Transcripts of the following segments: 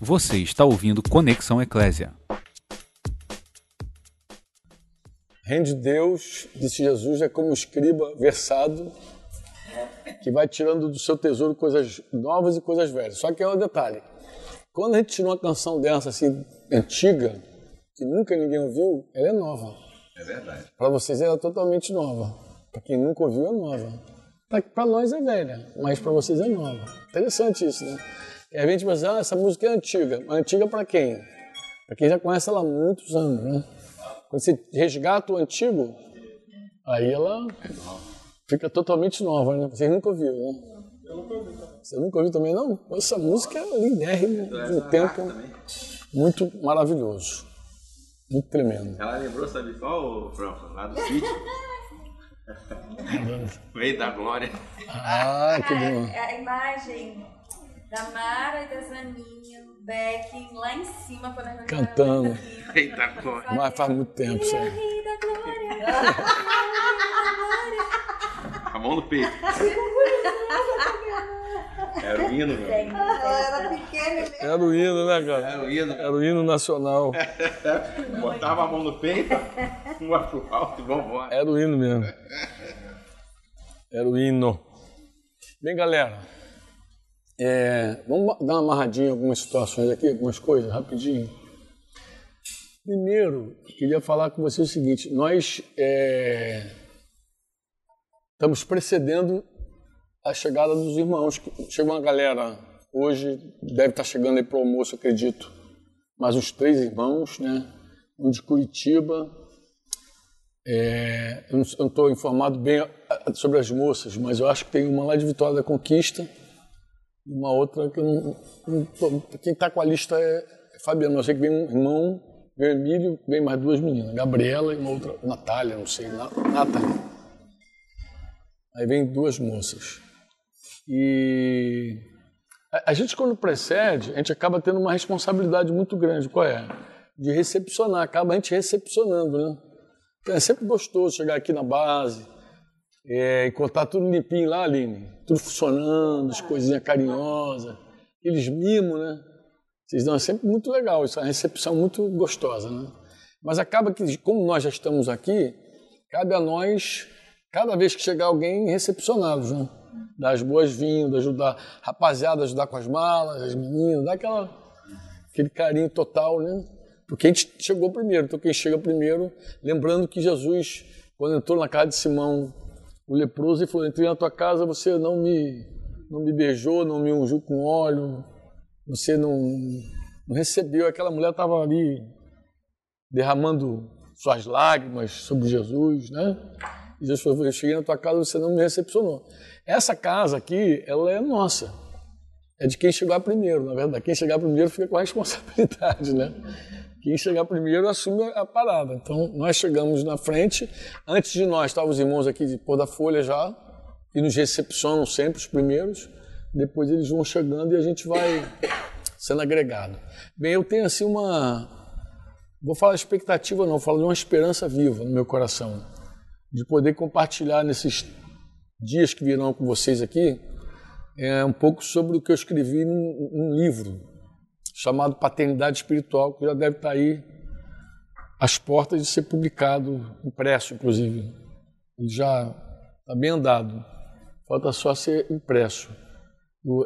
Você está ouvindo Conexão Eclésia. Reino de Deus, disse Jesus, é como um escriba versado que vai tirando do seu tesouro coisas novas e coisas velhas. Só que é um detalhe. Quando a gente tira uma canção dessa, assim, antiga, que nunca ninguém ouviu, ela é nova. É verdade. Para vocês ela é totalmente nova. Para quem nunca ouviu, é nova. Para nós é velha, mas para vocês é nova. Interessante isso, né? E a gente pensa, ah, essa música é antiga. Mas antiga para quem? Para quem já conhece ela há muitos anos, né? Quando você resgata o antigo, aí ela fica totalmente nova, né? Vocês nunca ouviram, né? Eu nunca ouvi. Você nunca ouviu também, não? Essa música é lindérrima, de um tempo muito maravilhoso. Muito tremendo. Ela lembrou, sabe qual, Franco? Lá do sítio. Veio da glória. Ah, que bom. É a imagem da Mara e da Zaninha no backing lá em cima quando a gente Cantando. Veio da glória. Mas faz muito tempo isso aí. Rei da glória. A mão no peito. Era o hino, meu. Ela era pequena e Era o hino, né, cara? Era o hino. Era o hino nacional. Botava a mão no peito, uma pro alto e vambora. Era o hino mesmo. Era o hino. Bem, galera, é, vamos dar uma amarradinha em algumas situações aqui, algumas coisas, rapidinho. Primeiro, queria falar com você o seguinte: nós é, estamos precedendo a chegada dos irmãos. Chegou uma galera hoje, deve estar chegando aí para o almoço, acredito. Mais uns três irmãos, né? Um de Curitiba, é, eu não estou informado bem sobre as moças, mas eu acho que tem uma lá de Vitória da Conquista uma outra que não, não quem está com a lista é, é Fabiano. Eu sei que vem um irmão, o Emílio, vem mais duas meninas, Gabriela e uma outra, Natália, não sei, Na- Nathalie. Aí vem duas moças. E a, a gente quando precede, a gente acaba tendo uma responsabilidade muito grande. Qual é? De recepcionar, acaba a gente recepcionando, né? Então, é sempre gostoso chegar aqui na base, é, encontrar tudo limpinho lá, Aline. Tudo funcionando, as coisinhas carinhosas, aqueles mimos, né? Vocês dão, é sempre muito legal, isso é uma recepção muito gostosa, né? Mas acaba que, como nós já estamos aqui, cabe a nós, cada vez que chegar alguém, recepcioná-los, né? Dar as boas-vindas, ajudar rapaziada, a ajudar com as malas, as meninas, dar aquela, aquele carinho total, né? Porque a gente chegou primeiro, então quem chega primeiro, lembrando que Jesus, quando entrou na casa de Simão, o leproso, ele falou: entrei na tua casa, você não me, não me beijou, não me ungiu com óleo, você não, não recebeu. Aquela mulher estava ali derramando suas lágrimas sobre Jesus, né? E Jesus falou: eu cheguei na tua casa, você não me recepcionou. Essa casa aqui, ela é nossa. É de quem chegar primeiro, na verdade. Quem chegar primeiro fica com a responsabilidade, né? Quem chegar primeiro assume a parada. Então, nós chegamos na frente. Antes de nós, estavam os irmãos aqui de Pôr da Folha já, que nos recepcionam sempre os primeiros. Depois eles vão chegando e a gente vai sendo agregado. Bem, eu tenho assim uma. Vou falar expectativa, não, vou falar de uma esperança viva no meu coração. De poder compartilhar nesses dias que virão com vocês aqui é um pouco sobre o que eu escrevi num, num livro chamado Paternidade Espiritual, que já deve estar aí às portas de ser publicado, impresso, inclusive. Ele já está bem andado. Falta só ser impresso.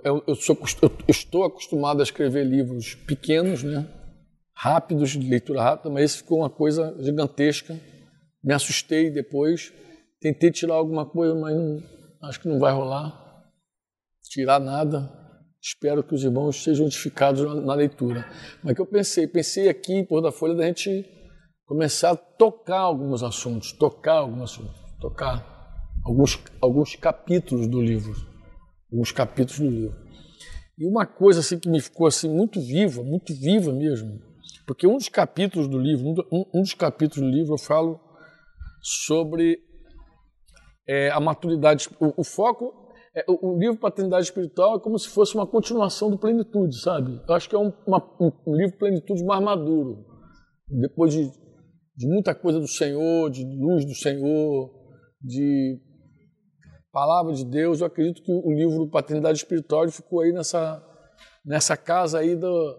Eu, eu- sou eu estou acostumado a escrever livros pequenos, né? rápidos, de leitura rápida, mas esse ficou uma coisa gigantesca. Me assustei depois. Tentei tirar alguma coisa, mas não- acho que não vai rolar. Tirar nada. Espero que os irmãos sejam edificados na, na leitura. Mas que eu pensei, pensei aqui, por da folha, da gente começar a tocar alguns assuntos, tocar alguns assuntos, tocar alguns, alguns capítulos do livro, alguns capítulos do livro. E uma coisa assim que me ficou assim muito viva, muito viva mesmo, porque um dos capítulos do livro, um, um- um dos capítulos do livro eu falo sobre é, a maturidade, o, o foco é, o, o livro Paternidade Espiritual é como se fosse uma continuação do Plenitude, sabe? Eu acho que é um, uma- um- um livro Plenitude mais maduro, depois de, de muita coisa do Senhor, de luz do Senhor, de palavra de Deus. Eu acredito que o livro Paternidade Espiritual ficou aí nessa nessa casa aí do,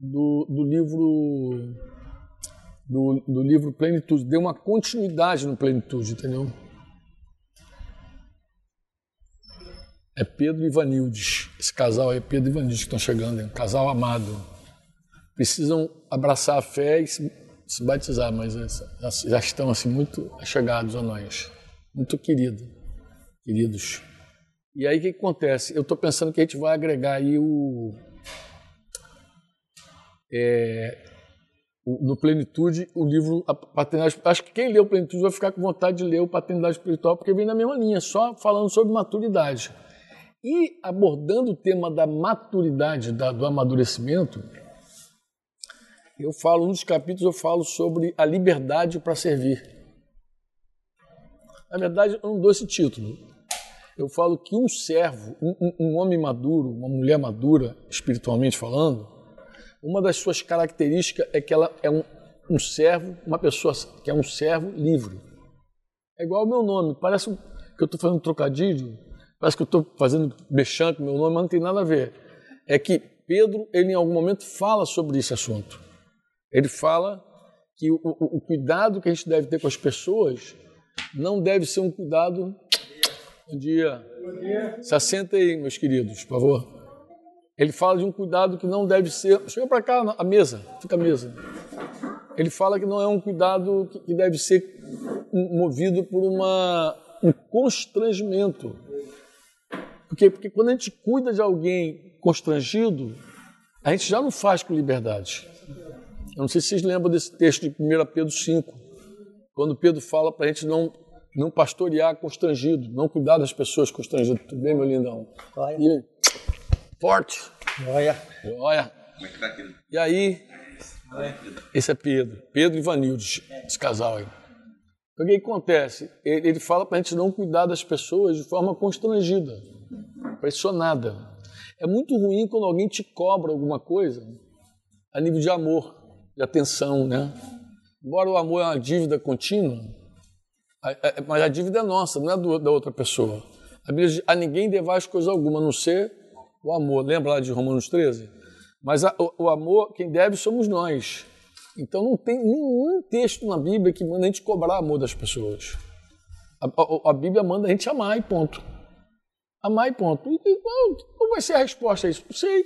do, do livro do, do livro Plenitude, deu uma continuidade no Plenitude, entendeu? É Pedro e Ivanildes. Esse casal aí é Pedro e Ivanildes que estão chegando, um casal amado. Precisam abraçar a fé e se, se batizar, mas já, já estão assim muito chegados a nós, muito querido, queridos. E aí o que, que acontece? Eu estou pensando que a gente vai agregar aí o é, no Plenitude, o livro a Paternidade Acho que quem lê o Plenitude vai ficar com vontade de ler o Paternidade Espiritual, porque vem na mesma linha, só falando sobre maturidade. E abordando o tema da maturidade, da, do amadurecimento, eu falo, um dos capítulos eu falo sobre a liberdade para servir. Na verdade, eu não dou esse título. Eu falo que um servo, um, um homem maduro, uma mulher madura, espiritualmente falando, uma das suas características é que ela é um, um servo, uma pessoa que é um servo livre. É igual o meu nome, parece que eu estou fazendo um trocadilho, parece que eu estou fazendo mexendo com meu nome, mas não tem nada a ver. É que Pedro, ele em algum momento fala sobre esse assunto. Ele fala que o, o, o cuidado que a gente deve ter com as pessoas não deve ser um cuidado. Bom dia. Bom dia. Se assenta aí, meus queridos, por favor. Ele fala de um cuidado que não deve ser. Chega para cá, a mesa, fica a mesa. Ele fala que não é um cuidado que deve ser movido por uma, um constrangimento. Porque, porque quando a gente cuida de alguém constrangido, a gente já não faz com liberdade. Eu não sei se vocês lembram desse texto de 1 Pedro 5, quando Pedro fala para a gente não, não pastorear constrangido, não cuidar das pessoas constrangidas. Tudo bem, meu lindão? E, Forte. Olha. Olha. E aí, esse é Pedro, Pedro e Vanildes, esse casal aí. O que acontece? Ele, ele fala para a gente não cuidar das pessoas de forma constrangida, pressionada. É muito ruim quando alguém te cobra alguma coisa a nível de amor, de atenção, né? Embora o amor é uma dívida contínua, mas a dívida é nossa, não é do, da outra pessoa. A, Bíblia diz, a ninguém devais coisa alguma, a não ser o amor. Lembra lá de Romanos 13? Mas a, o, o, amor, quem deve somos nós. Então não tem nenhum texto na Bíblia que manda a gente cobrar amor das pessoas. A, a, a Bíblia manda a gente amar e ponto. Amar e ponto. E, e, qual vai ser a resposta a isso? Não sei.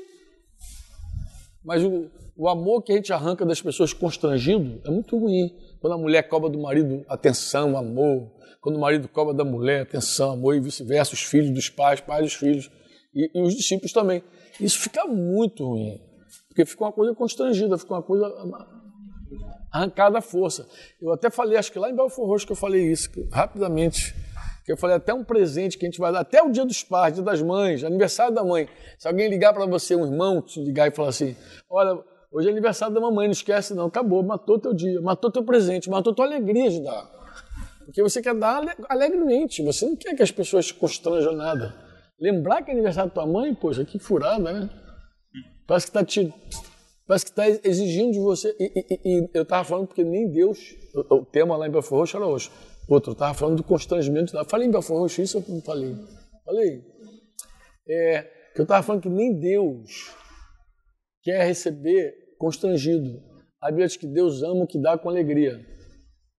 Mas o, o amor que a gente arranca das pessoas constrangido é muito ruim. Quando a mulher cobra do marido atenção, amor. Quando o marido cobra da mulher atenção, amor e vice-versa. Os filhos dos pais, pais dos filhos e, e os discípulos também. Isso fica muito ruim, porque fica uma coisa constrangida, fica uma coisa arrancada à força. Eu até falei, acho que lá em Belfor Roxo que eu falei isso, rapidamente, que eu falei até um presente que a gente vai dar, até o dia dos pais, dia das mães, aniversário da mãe. Se alguém ligar para você, um irmão, te ligar e falar assim, olha, hoje é aniversário da mamãe, não esquece não, acabou, matou teu dia, matou teu presente, matou tua alegria de dar. Porque você quer dar alegremente, você não quer que as pessoas te constranjam nada. Lembrar que é aniversário da tua mãe, poxa, que furada, né? Parece que está te. Parece que está exigindo de você. E, e, e eu estava falando porque nem Deus. O, o, tema lá em Belfor Roxo era hoje. Outro, eu estava falando do constrangimento. Falei em Belfor Roxo, isso eu não falei. Falei. É, que eu estava falando que nem Deus quer receber constrangido. A Bíblia diz que Deus ama o que dá com alegria.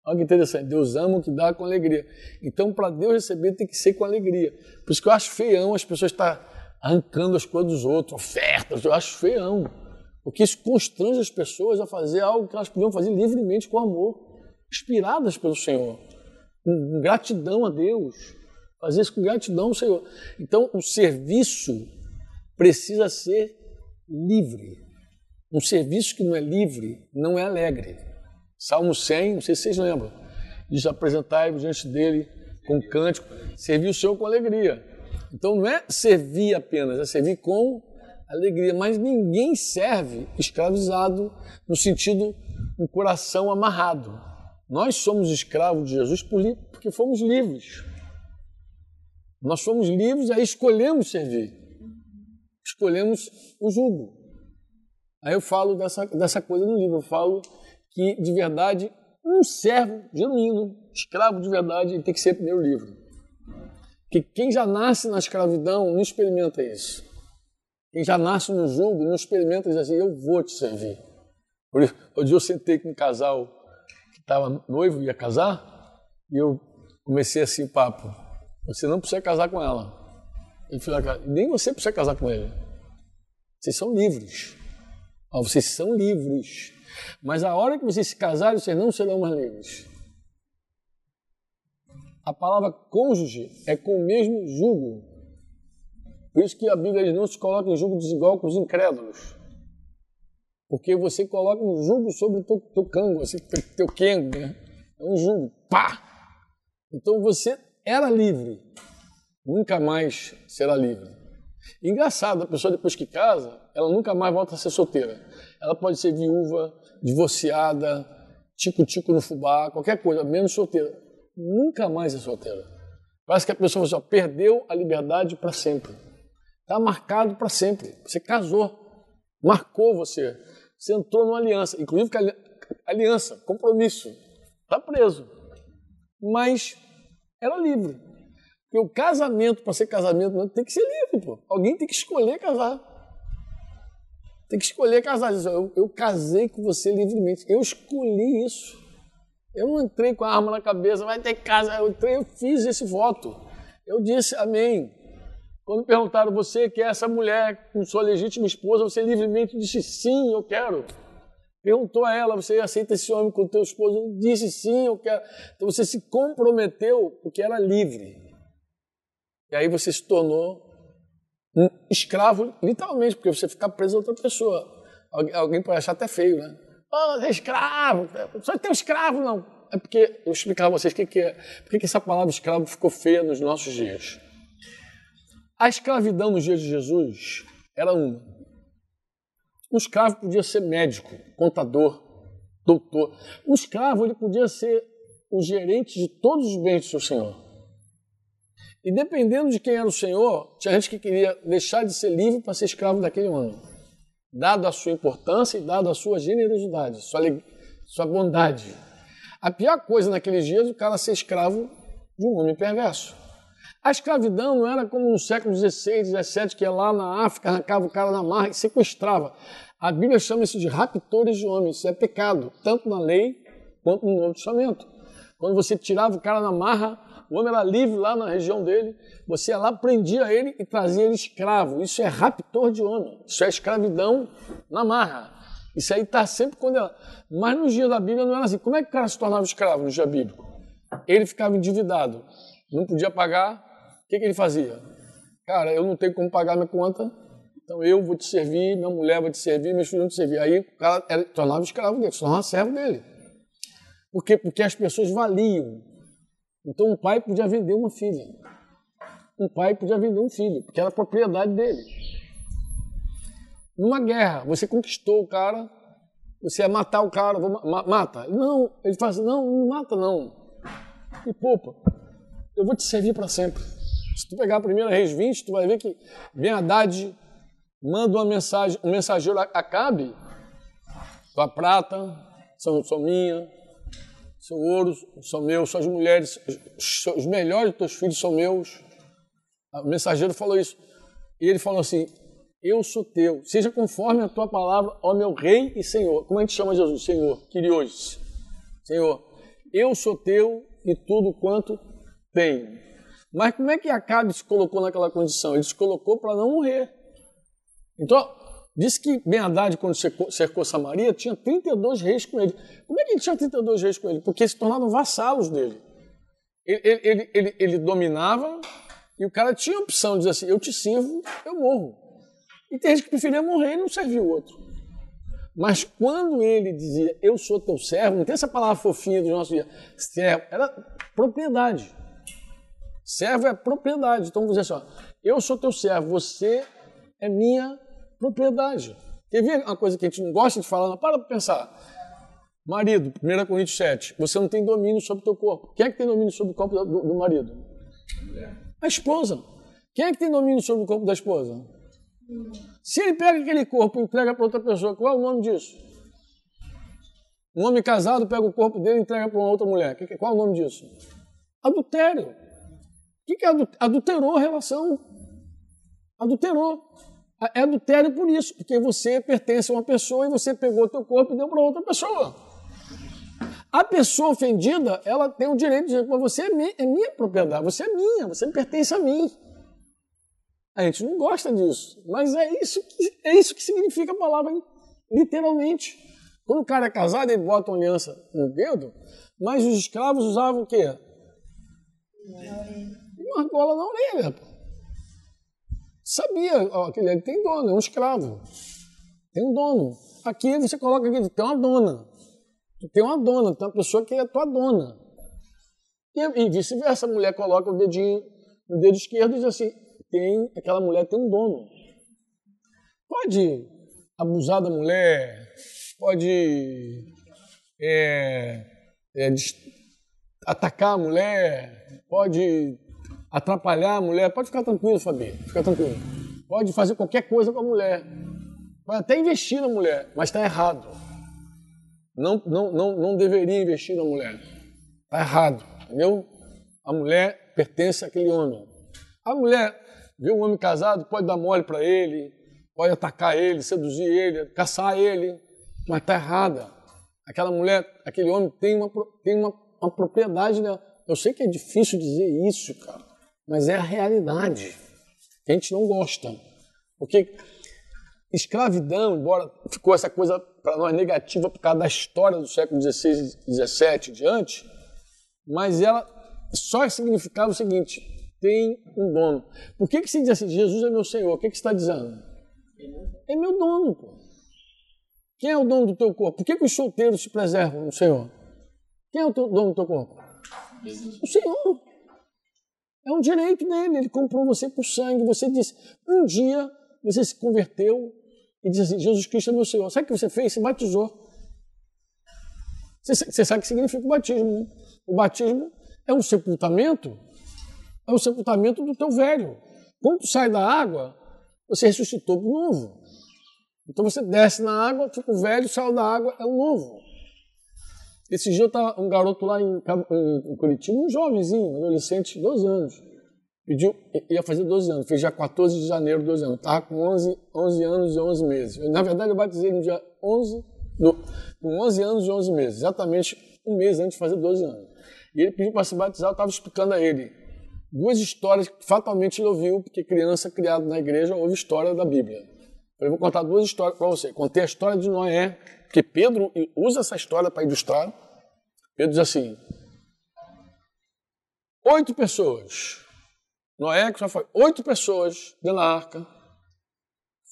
Olha que interessante, Deus ama o que dá com alegria. Então, para Deus receber, tem que ser com alegria. Por isso que eu acho feião as pessoas estar tá arrancando as coisas dos outros, ofertas, eu acho feião. Porque isso constrange as pessoas a fazer algo que elas podiam fazer livremente com amor, inspiradas pelo Senhor, com gratidão a Deus. Fazer isso com gratidão ao Senhor. Então, o serviço precisa ser livre. Um serviço que não é livre não é alegre. Salmo 100, não sei se vocês lembram, diz apresentai-vos diante dele com cântico, servir o Senhor com alegria. Então não é servir apenas, é servir com alegria. Mas ninguém serve escravizado no sentido um coração amarrado. Nós somos escravos de Jesus porque fomos livres. Nós fomos livres, aí escolhemos servir. Escolhemos o jugo. Aí eu falo dessa, dessa coisa no livro, eu falo que, de verdade, um servo genuíno, escravo de verdade, tem que ser primeiro livre. Que quem já nasce na escravidão não experimenta isso. Quem já nasce no jugo não experimenta dizer assim, eu vou te servir. Por isso, eu sentei com um casal que estava noivo, ia casar, e eu comecei assim o papo. Você não precisa casar com ela. Ele falou, nem você precisa casar com ele. Vocês são livres. vocês são livres. Mas a hora que vocês se casarem, vocês não serão mais livres. A palavra cônjuge é com o mesmo jugo. Por isso que a Bíblia não se coloca em jugo desigual com os incrédulos. Porque você coloca um jugo sobre o teu, teu cango, assim, teu kengo, né? É um jugo. Pá! Então você era livre, nunca mais será livre. Engraçado, a pessoa depois que casa, ela nunca mais volta a ser solteira. Ela pode ser viúva, divorciada, tico-tico no fubá, qualquer coisa, menos solteira. Nunca mais é solteira. Parece que a pessoa assim, perdeu a liberdade para sempre. Está marcado para sempre. Você casou, marcou você. Você entrou numa aliança, inclusive aliança, compromisso. Está preso. Mas era livre. Porque o casamento, para ser casamento, tem que ser livre, pô. Alguém tem que escolher casar. Tem que escolher casar. Eu, eu casei com você livremente. Eu escolhi isso. Eu não entrei com a arma na cabeça, vai ter casa. Eu, entrei, eu fiz esse voto. Eu disse amém. Quando perguntaram, você quer essa mulher com sua legítima esposa, você livremente disse sim, eu quero. Perguntou a ela, você aceita esse homem com teu esposo? Disse sim, eu quero. Então você se comprometeu porque era livre. E aí você se tornou um escravo, literalmente, porque você fica preso a outra pessoa. Alguém pode achar até feio, né? Oh, você é escravo, só tem um escravo, não. É porque, eu vou explicar a vocês o que, que é, por que essa palavra escravo ficou feia nos nossos dias. A escravidão nos dias de Jesus era uma. Um escravo podia ser médico, contador, doutor. Um escravo ele podia ser o gerente de todos os bens do seu senhor. E dependendo de quem era o senhor, tinha gente que queria deixar de ser livre para ser escravo daquele homem. Dado a sua importância e dado a sua generosidade, sua, sua bondade. A pior coisa naqueles dias o cara ser escravo de um homem perverso. A escravidão não era como no século XVI, XVII, que ia lá na África, arrancava o cara na marra e sequestrava. A Bíblia chama isso de raptores de homens. Isso é pecado, tanto na lei quanto no Novo Testamento. Quando você tirava o cara na marra, o homem era livre lá na região dele, você ia lá, prendia ele e trazia ele escravo. Isso é raptor de homem, isso é escravidão na marra. Isso aí está sempre condenado. Mas nos dias da Bíblia não era assim. Como é que o cara se tornava escravo no dia bíblico? Ele ficava endividado, não podia pagar. O que, que ele fazia? Cara, eu não tenho como pagar minha conta, então eu vou te servir, minha mulher vai te servir, meus filhos vão te servir. Aí o cara era, tornava escravo dele, se tornava servo dele. Por quê? Porque as pessoas valiam então um pai podia vender uma filha. Um pai podia vender um filho, porque era propriedade dele. Numa guerra, você conquistou o cara, você ia matar o cara, ma mata. Não, ele fala assim, não, não mata não. E poupa. Eu vou te servir para sempre. Se tu pegar a primeira Reis 20, tu vai ver que Ben Haddad manda uma mensagem, um mensageiro acabe, tua prata são, são minha, seu ouro são meus, suas mulheres, os melhores dos teus filhos são meus. O mensageiro falou isso. E ele falou assim: Eu sou teu, seja conforme a tua palavra, ó meu rei e senhor. Como a gente chama Jesus? Senhor, Kyrios. Senhor, eu sou teu e tudo quanto Mas como é que Acabe se colocou naquela condição? Ele se colocou para não morrer. Então, Diz que Ben Haddad, quando cercou Samaria, tinha 32 reis com ele. Como é que ele tinha 32 reis com ele? Porque se tornavam vassalos dele. Ele, ele, ele, ele dominava e o cara tinha a opção de dizer assim: eu te sirvo, eu morro. E tem gente que preferia morrer e não servir o outro. Mas quando ele dizia, eu sou teu servo, não tem essa palavra fofinha do nosso dia, servo, era propriedade. Servo é propriedade. Então, vamos dizer assim, ó, eu sou teu servo, você é minha propriedade. Quer ver uma coisa que a gente não gosta de falar? Para para pensar. Marido, 1 Coríntios 7, você não tem domínio sobre o teu corpo. Quem é que tem domínio sobre o corpo do, do marido? A esposa. Quem é que tem domínio sobre o corpo da esposa? Se ele pega aquele corpo e entrega para outra pessoa, qual é o nome disso? Um homem casado pega o corpo dele e entrega para uma outra mulher. Qual é o nome disso? Adultério. O que é adulterou a relação? Adulterou. É adultério por isso, porque você pertence a uma pessoa e você pegou o teu corpo e deu para outra pessoa. A pessoa ofendida, ela tem o direito de dizer, mas você é minha, é minha propriedade, você é minha, você pertence a mim. A gente não gosta disso, mas é isso que, é isso que significa a palavra literalmente. Quando o cara é casado, ele bota uma aliança no dedo, mas os escravos usavam o quê? Uma argola na orelha. Sabia, ó, aquele ali tem dono, é um escravo. Tem um dono. Aqui você coloca aqui, tem uma dona. Tem uma dona, tem uma pessoa que é tua dona. E, e vice-versa, a mulher coloca o dedinho no dedo esquerdo e diz assim, tem, aquela mulher tem um dono. Pode abusar da mulher, pode é, é, atacar a mulher, pode atrapalhar a mulher, pode ficar tranquilo, Fabi, fica tranquilo. Pode fazer qualquer coisa com a mulher. Pode até investir na mulher, mas está errado. Não, não, não, não deveria investir na mulher. Está errado, entendeu? A mulher pertence àquele homem. A mulher vê um homem casado, pode dar mole para ele, pode atacar ele, seduzir ele, caçar ele, mas está errada. Aquela mulher, aquele homem tem uma, tem uma, uma propriedade dela. Eu sei que é difícil dizer isso, cara mas é a realidade. A gente não gosta. Porque escravidão, embora ficou essa coisa para nós negativa por causa da história do século XVI e XVII diante, mas ela só significava o seguinte: tem um dono. Por que, que se diz assim, Jesus é meu Senhor? O que, que você está dizendo? É meu dono, pô. Quem é o dono do teu corpo? Por que, que os solteiros se preservam no Senhor? Quem é o dono do teu corpo? O Senhor. É um direito dele, ele comprou você por sangue. Você disse, um dia você se converteu e disse assim: Jesus Cristo é meu Senhor. Sabe o que você fez? Você batizou. Você, você sabe o que significa o batismo. Né? O batismo é um sepultamento, é o um sepultamento do teu velho. Quando sai da água, você ressuscitou o novo. Então você desce na água, fica o velho, sai da água, é o novo. Esse dia estava um garoto lá em, em, Curitiba, um jovenzinho, adolescente, 12 anos. Pediu, ia fazer 12 anos, fez já 14 de janeiro, 12 anos. Estava com 11, 11 anos e 11 meses. Na verdade, eu batizei no dia 11, no, com 11 anos e 11 meses, exatamente um mês antes de fazer 12 anos. E ele pediu para se batizar, eu estava explicando a ele duas histórias que fatalmente ele ouviu, porque criança criada na igreja ouve história da Bíblia. Eu vou contar duas histórias para você. Contei a história de Noé, porque Pedro usa essa história para ilustrar. Pedro diz assim: oito pessoas, Noé que já foi, oito pessoas dentro da arca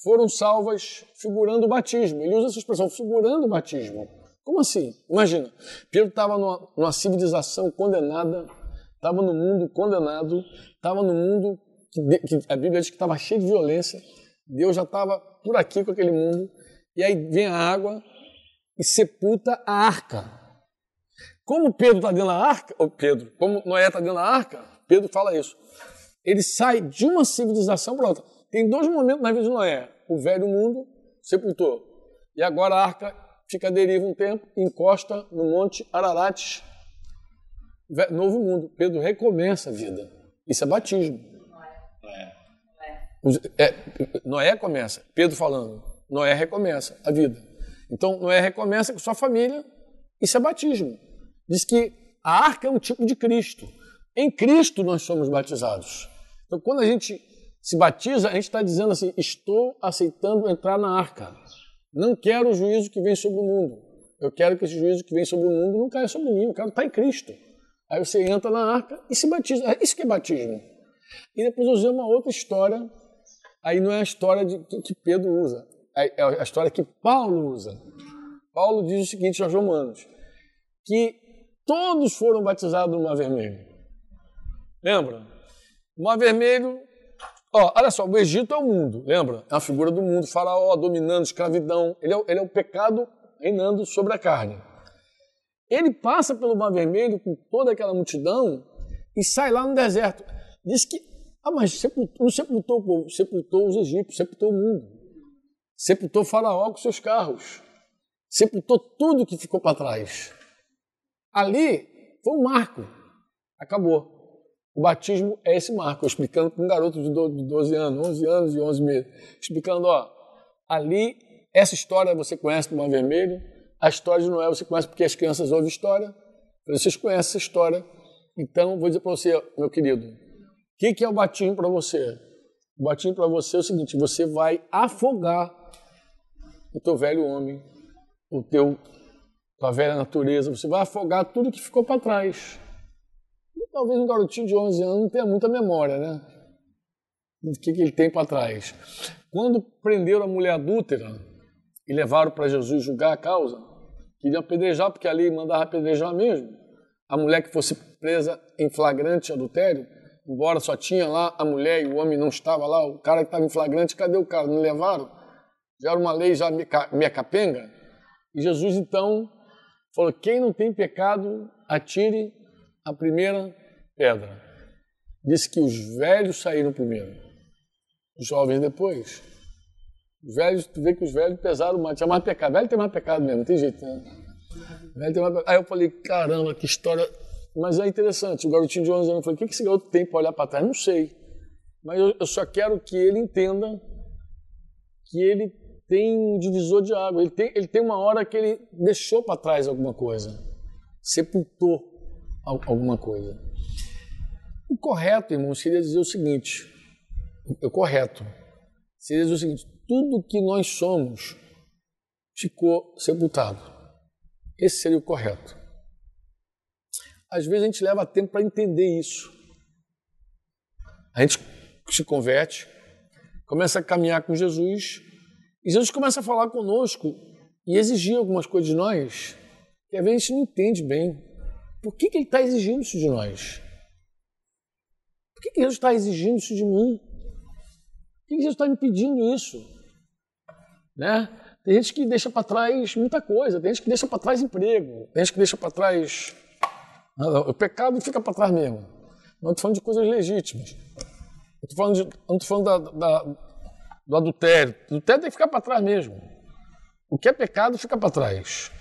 foram salvas figurando o batismo. Ele usa essa expressão, figurando o batismo. Como assim? Imagina, Pedro estava numa, numa civilização condenada, estava no mundo condenado, estava no mundo que, que a Bíblia diz que estava cheio de violência, Deus já estava por aqui com aquele mundo, e aí vem a água, e sepulta a arca. Como Pedro está dentro da arca, ou Pedro, como Noé está dentro da arca, Pedro fala isso. Ele sai de uma civilização para outra. Tem dois momentos na vida de Noé. O velho mundo sepultou. E agora a arca fica à deriva um tempo, encosta no monte Ararat. Novo mundo. Pedro recomeça a vida. Isso é batismo. É. É, Noé começa. Pedro falando. Noé recomeça a vida. Então, Noé recomeça com sua família, isso é batismo. Diz que a arca é um tipo de Cristo. Em Cristo nós somos batizados. Então, quando a gente se batiza, a gente está dizendo assim: estou aceitando entrar na arca. Não quero o juízo que vem sobre o mundo. Eu quero que esse juízo que vem sobre o mundo não caia sobre mim. Eu quero estar em Cristo. Aí você entra na arca e se batiza. É isso que é batismo. E depois usei uma outra história. Aí não é a história de, que Pedro usa é a história que Paulo usa. Paulo diz o seguinte aos romanos, que todos foram batizados no Mar Vermelho. Lembra? O Mar Vermelho, ó, olha só, o Egito é o mundo, lembra? É a figura do mundo, faraó dominando, escravidão, ele é, ele é o pecado reinando sobre a carne. Ele passa pelo Mar Vermelho com toda aquela multidão e sai lá no deserto. Diz que, ah, mas sepultou, não sepultou o povo, sepultou os egípcios, sepultou o mundo sepultou Faraó com seus carros, sepultou tudo que ficou para trás. Ali foi um marco, acabou. O batismo é esse marco, eu explicando para um garoto de 12 anos, 11 anos e 11 meses, explicando, ó, ali, essa história você conhece do Mar Vermelho, a história de Noé você conhece porque as crianças ouvem história, vocês conhecem essa história, então vou dizer para você, meu querido, o que, que é o batismo para você? O batismo para você é o seguinte, você vai afogar o teu velho homem, o teu tua velha natureza, você vai afogar tudo que ficou para trás. E talvez um garotinho de 11 anos não tenha muita memória, né? Do que, que ele tem para trás. Quando prenderam a mulher adúltera e levaram para Jesus julgar a causa, queriam apedrejar, porque ali mandava apedrejar mesmo. A mulher que fosse presa em flagrante adultério, embora só tinha lá a mulher e o homem não estava lá, o cara que estava em flagrante, cadê o cara? Não levaram? Já era uma lei já meia capenga. E Jesus então falou: quem não tem pecado, atire a primeira pedra. Disse que os velhos saíram primeiro, os jovens depois. Os velhos, tu vê que os velhos pesaram mais, tinha mais pecado. Velho tem mais pecado mesmo, não tem jeito, né? Velho tem mais Aí eu falei, caramba, que história. Mas é interessante, o garotinho de 11 anos, falei, o que esse garoto tem para olhar para trás? Não sei. Mas eu só quero que ele entenda que ele tem um divisor de água. Ele tem, ele tem uma hora que ele deixou para trás alguma coisa, sepultou alguma coisa. O correto, irmão, seria dizer o seguinte: o correto seria dizer o seguinte: tudo que nós somos ficou sepultado. Esse seria o correto. Às vezes a gente leva tempo para entender isso. A gente se converte, começa a caminhar com Jesus e Jesus começa a falar conosco e exigir algumas coisas de nós que às vezes a gente não entende bem. Por que, que ele está exigindo isso de nós? Por que, que Jesus está exigindo isso de mim? Por que, que Jesus está me pedindo isso? Né? Tem gente que deixa para trás muita coisa, tem gente que deixa para trás emprego, tem gente que deixa para trás. O pecado fica para trás mesmo. Não estou falando de coisas legítimas. Estou falando, de, não estou falando da, da do adultério. O adultério tem que ficar para trás mesmo. O que é pecado fica para trás.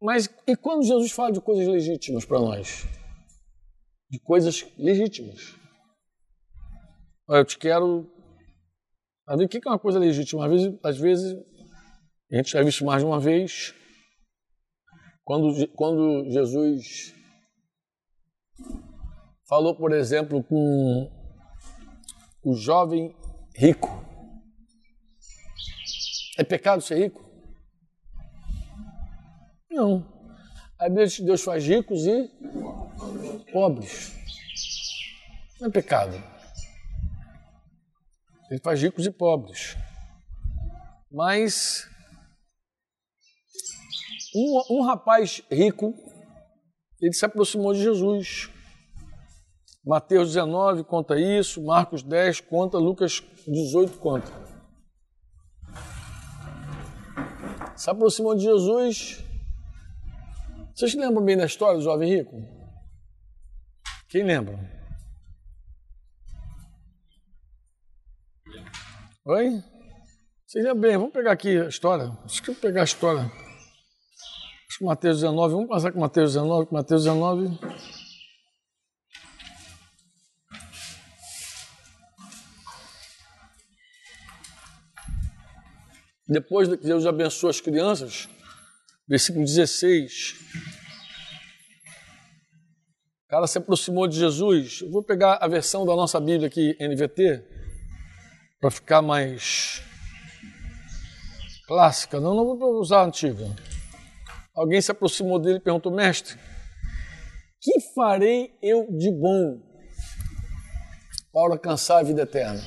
Mas e quando Jesus fala de coisas legítimas para nós? De coisas legítimas. Eu te quero. O que é uma coisa legítima? Às vezes, às vezes, a gente já viu mais de uma vez. Quando, quando Jesus falou, por exemplo, com o jovem rico. É pecado ser rico? Não. A Bíblia diz que Deus faz ricos e pobres. Não é pecado. Ele faz ricos e pobres. Mas um, um rapaz rico, ele se aproximou de Jesus. Mateus 19 conta isso, Marcos 10 conta, Lucas 18 conta. Se aproximou de Jesus. Vocês lembram bem da história do jovem rico? Quem lembra? Oi? Vocês lembram bem? Vamos pegar aqui a história. Acho que eu vou pegar a história. Acho que Mateus 19. Vamos passar com Mateus 19. Mateus 19. Depois que Deus abençoa as crianças, versículo 16. O cara se aproximou de Jesus. Eu vou pegar a versão da nossa Bíblia aqui, NVT, para ficar mais clássica. Não, não vou usar a antiga. Alguém se aproximou dele e perguntou: Mestre, que farei eu de bom para alcançar a vida eterna?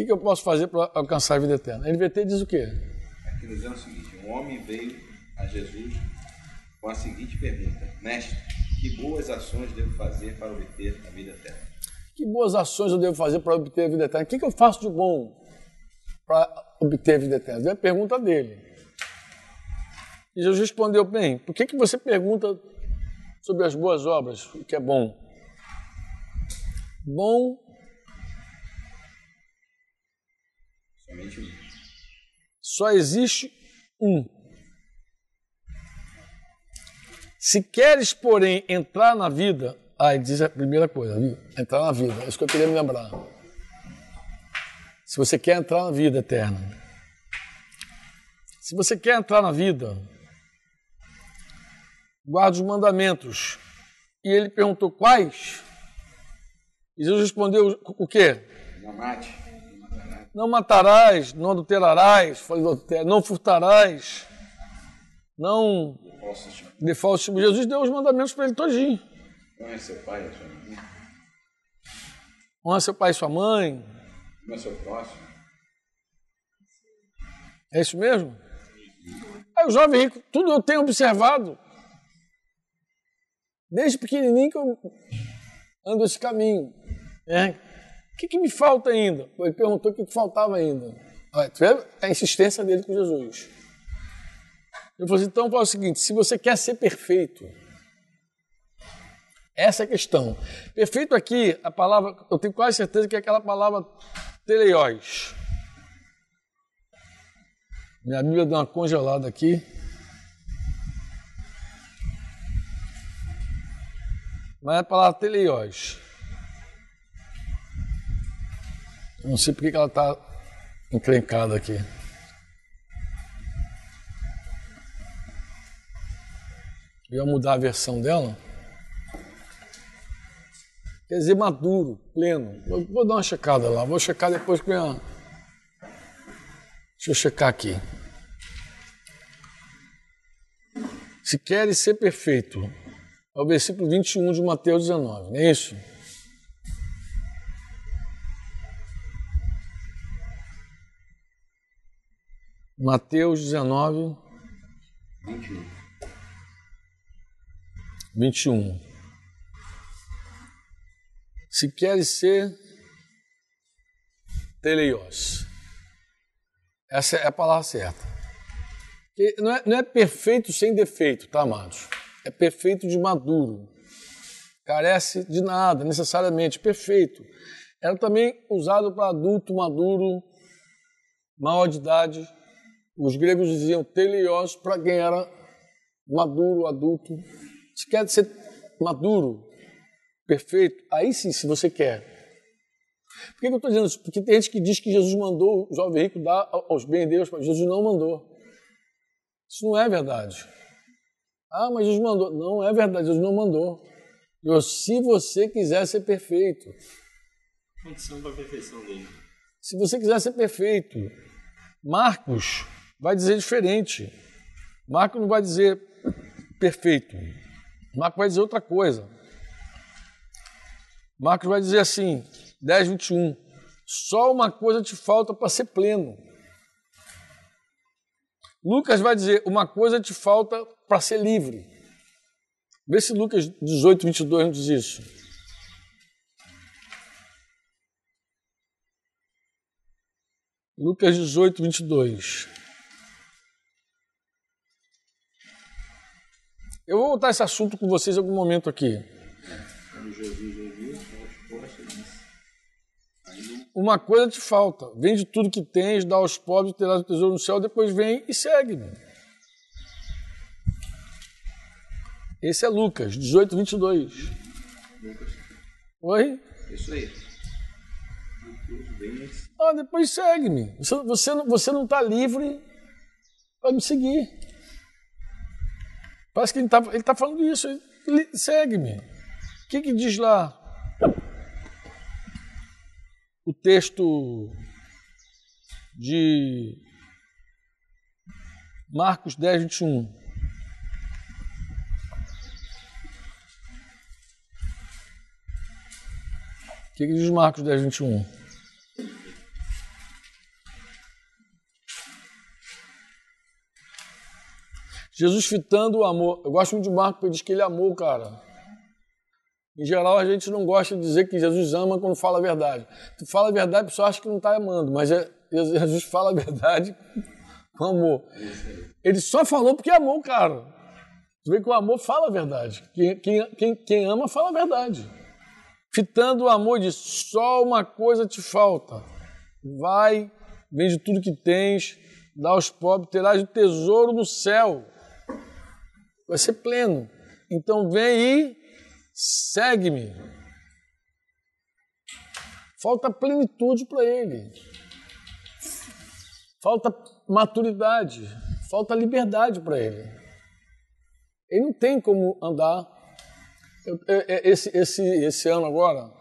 O que, que eu posso fazer para alcançar a vida eterna? A NVT diz o quê? Aqui nos anos seguinte, um homem veio a Jesus com a seguinte pergunta: Mestre, que boas ações devo fazer para obter a vida eterna? Que boas ações eu devo fazer para obter a vida eterna? O que, que eu faço de bom para obter a vida eterna? É a pergunta dele. E Jesus respondeu: Bem, por que, que você pergunta sobre as boas obras, o que é bom? Bom Somente um. Só existe um. Se queres, porém, entrar na vida, ele diz a primeira coisa, viu? entrar na vida. É isso que eu queria me lembrar. Se você quer entrar na vida eterna, se você quer entrar na vida, guarde os mandamentos. E ele perguntou quais? E Jesus respondeu o quê? Não mate. Não matarás, não adulterarás, não furtarás, não de falso Jesus deu os mandamentos para ele todinho. Honra seu pai e sua mãe. Honra seu pai e sua mãe. Honra seu próximo. É isso mesmo? Aí o jovem rico, tudo eu tenho observado. Desde pequenininho que eu ando esse caminho. É. Que, que me falta ainda? Ele perguntou o que, que faltava ainda. Olha, a insistência dele com Jesus. Eu falei assim, então fala o seguinte, se você quer ser perfeito, essa é a questão. Perfeito aqui, a palavra, eu tenho quase certeza que é aquela palavra teleios. Minha Bíblia deu uma congelada aqui. Mas é a palavra teleios. Não sei por que ela está encrencada aqui. Eu ia mudar a versão dela. Quer dizer, maduro, pleno. Vou dar uma checada lá, vou checar depois que eu... Deixa eu checar aqui. Se queres ser perfeito, é o versículo 21 de Mateus 19, não é isso? Mateus 19, 21. 21. Se queres ser teleios. Essa é a palavra certa. Não é, não é perfeito sem defeito, tá, amados? É perfeito de maduro. Carece de nada, necessariamente. Perfeito. Era também usado para adulto maduro, maior de idade. Os gregos diziam teleios para quem era maduro, adulto. Se quer ser maduro, perfeito, aí sim, se você quer. Por que, eu estou dizendo isso? Porque tem gente que diz que Jesus mandou o jovem rico dar aos bens de Deus, mas Jesus não mandou. Isso não é verdade. Ah, mas Jesus mandou. Não é verdade, Jesus não mandou. Deus, se você quiser ser perfeito. Condição para a perfeição dele. Se você quiser ser perfeito. Marcos vai dizer diferente. Marcos não vai dizer perfeito. Marcos vai dizer outra coisa. Marcos vai dizer assim, 10, 21. Só uma coisa te falta para ser pleno. Lucas vai dizer, uma coisa te falta para ser livre. Vê se Lucas 18, 22 não diz isso. Lucas 18, 22. Eu vou voltar esse assunto com vocês em algum momento aqui. Uma coisa te falta: vende tudo que tens, dá aos pobres, terás o tesouro no céu, depois vem e segue-me. Esse é Lucas 18, 22. Oi? Isso aí. Ah, depois segue-me. Você, você, você não está livre para me seguir. Parece que ele está ele tá falando isso. Segue-me. O que, que diz lá? O texto de Marcos 10, 21. O que, que diz Marcos 10, 21? Jesus fitando o amor. Eu gosto muito de Marco, porque diz que ele amou cara. Em geral, a gente não gosta de dizer que Jesus ama quando fala a verdade. Tu fala a verdade, a pessoa acha que não está amando, mas é, Jesus fala a verdade com amor. Ele só falou porque amou cara. Tu vê que o amor fala a verdade. Quem, quem, quem ama fala a verdade. Fitando o amor, diz: só uma coisa te falta. Vai, vende tudo que tens, dá aos pobres, terás o tesouro no céu vai ser pleno. Então vem e segue-me. Falta plenitude para ele. Falta maturidade, falta liberdade para ele. Ele não tem como andar. Eu, esse, esse, esse ano agora,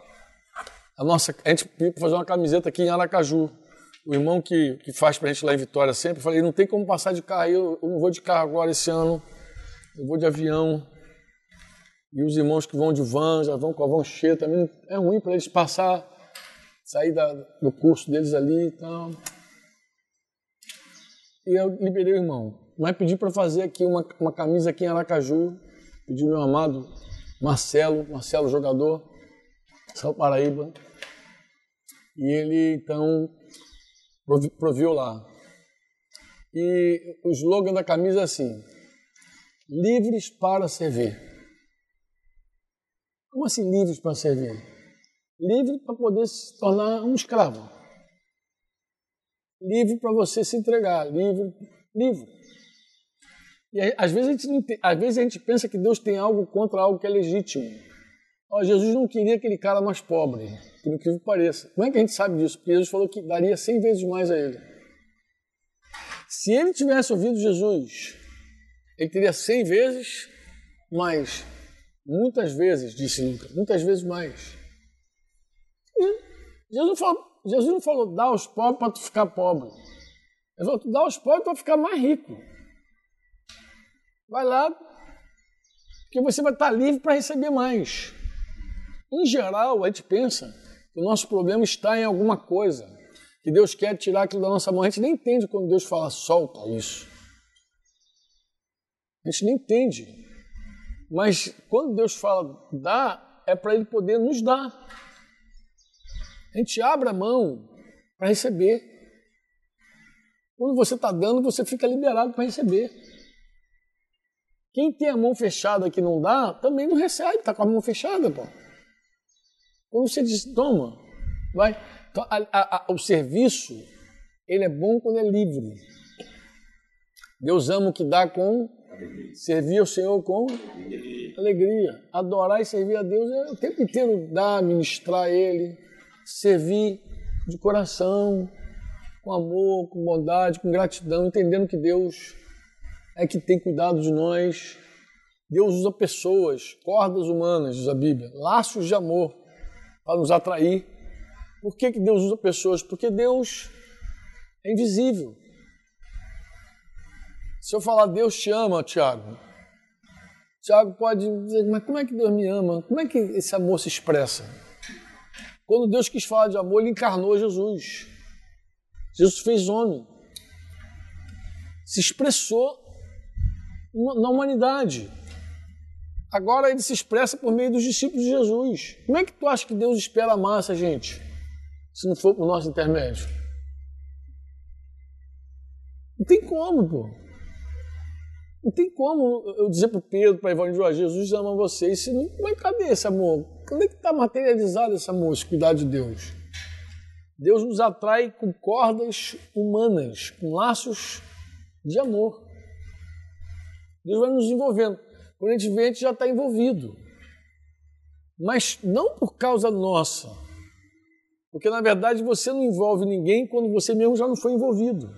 a nossa, a gente pediu para fazer uma camiseta aqui em Aracaju. O irmão que, que faz para a gente lá em Vitória sempre, eu falei, não tem como passar de carro, eu, eu não vou de carro agora esse ano, eu vou de avião. E os irmãos que vão de van, já vão com a van cheia, também é ruim para eles passar, sair da, do curso deles ali e tal. E eu liberei o irmão. Mas pedi para fazer aqui uma, uma camisa aqui em Aracaju. Pedi meu amado Marcelo, Marcelo jogador, São Paraíba. E ele então proviu lá. E o slogan da camisa é assim: livres para servir. Como assim livres para servir? Livre para poder se tornar um escravo livre para você se entregar, livre, livre. E às vezes, a gente, às vezes a gente pensa que Deus tem algo contra algo que é legítimo. Jesus não queria aquele cara mais pobre, por incrível que pareça. Como é que a gente sabe disso? Porque Jesus falou que daria 100 vezes mais a ele. Se ele tivesse ouvido Jesus, ele teria 100 vezes mais. Muitas vezes, disse Lucas, muitas vezes mais. Jesus não falou, Jesus não falou, dá aos pobres para tu ficar pobre. Ele falou, dá aos pobres para ficar mais rico. Vai lá, que você vai estar livre para receber mais. Em geral, a gente pensa que o nosso problema está em alguma coisa, que Deus quer tirar aquilo da nossa mão. A gente nem entende quando Deus fala, solta isso. A gente nem entende. Mas quando Deus fala, dá, é para Ele poder nos dar. A gente abre a mão para receber. Quando você está dando, você fica liberado para receber. Quem tem a mão fechada que não dá, também não recebe, está com a mão fechada, pô. Quando você diz, toma, vai. Então, a, a, a, o serviço, ele é bom quando é livre. Deus ama o que dá com servir ao Senhor com alegria. Adorar e servir a Deus é o tempo inteiro dar, ministrar a Ele servir de coração, com amor, com bondade, com gratidão, entendendo que Deus é que tem cuidado de nós. Deus usa pessoas, cordas humanas, diz a Bíblia, laços de amor para nos atrair. Por que, que Deus usa pessoas? Porque Deus é invisível. Se eu falar Deus te ama, Tiago, Tiago pode dizer, mas como é que Deus me ama? Como é que esse amor se expressa? Quando Deus quis falar de amor, ele encarnou Jesus. Jesus fez homem. Se expressou na humanidade. Agora ele se expressa por meio dos discípulos de Jesus. Como é que tu acha que Deus espera amar essa gente? Se não for por nosso intermédio. Não tem como, pô. Não tem como eu dizer para Pedro, para Evangelho, Jesus ama vocês. Se não, que cadê esse amor? Como é que está materializado esse amor, esse cuidado de Deus? Deus nos atrai com cordas humanas, com laços de amor. Deus vai nos envolvendo. Quando a gente vê, a gente já está envolvido. Mas não por causa nossa. Porque, na verdade, você não envolve ninguém quando você mesmo já não foi envolvido.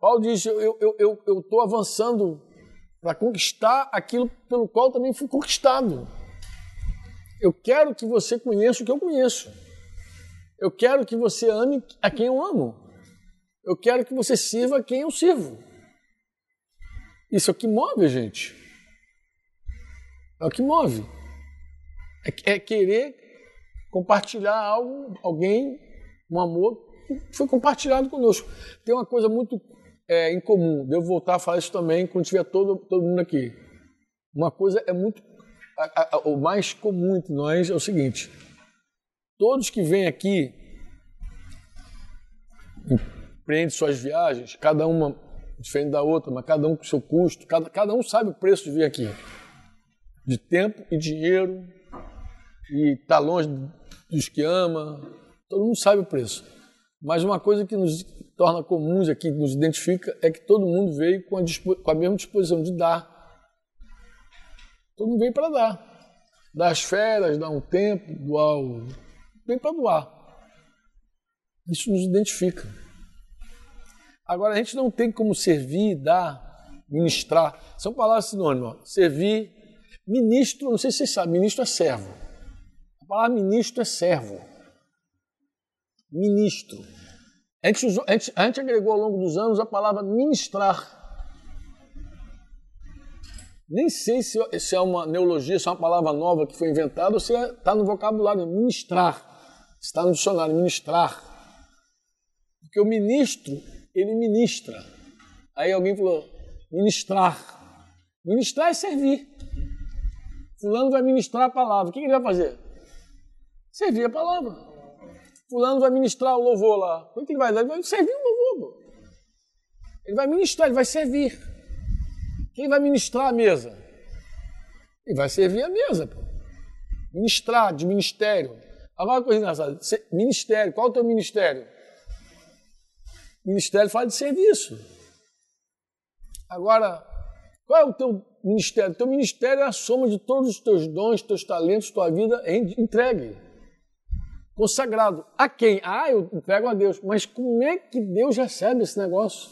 Paulo diz: Eu estou eu, eu, avançando para conquistar aquilo pelo qual também fui conquistado. Eu quero que você conheça o que eu conheço. Eu quero que você ame a quem eu amo. Eu quero que você sirva a quem eu sirvo. Isso é o que move a gente. É o que move. É, é querer compartilhar algo, alguém, um amor que foi compartilhado conosco. Tem uma coisa muito é, incomum, devo voltar a falar isso também quando tiver todo, todo mundo aqui. Uma coisa é muito a, a, o mais comum entre nós é o seguinte: todos que vêm aqui empreendem suas viagens, cada uma diferente da outra, mas cada um com seu custo, cada, cada um sabe o preço de vir aqui, de tempo e dinheiro, e está longe dos que ama, todo mundo sabe o preço. Mas uma coisa que nos torna comuns aqui, nos identifica, é que todo mundo veio com a, com a mesma disposição de dar Todo mundo veio para dar. dar as férias, dar um tempo, doar o. Vem para doar. Isso nos identifica. Agora, a gente não tem como servir, dar, ministrar. São palavras sinônimas. Servir, ministro, não sei se vocês sabem, ministro é servo. A palavra ministro é servo. Ministro. A gente, usou, a, gente, a gente agregou ao longo dos anos a palavra ministrar. Nem sei se, se é uma neologia, se é uma palavra nova que foi inventada ou se está no vocabulário. Ministrar. Está no dicionário, ministrar. Porque o ministro, ele ministra. Aí alguém falou, ministrar. Ministrar é servir. Fulano vai ministrar a palavra. O que ele vai fazer? Servir a palavra. Fulano vai ministrar o louvor lá. O que ele vai? Ele vai servir o louvor. Ele vai ministrar, ele vai servir. Quem vai ministrar a mesa? Ele vai servir a mesa. Pô. Ministrar, de ministério. Agora coisa engraçada. Ministério, qual é o teu ministério? Ministério fala de serviço. Agora, qual é o teu ministério? Teu ministério é a soma de todos os teus dons, teus talentos, tua vida entregue. Consagrado. A quem? Ah, eu entrego a Deus. Mas como é que Deus recebe esse negócio?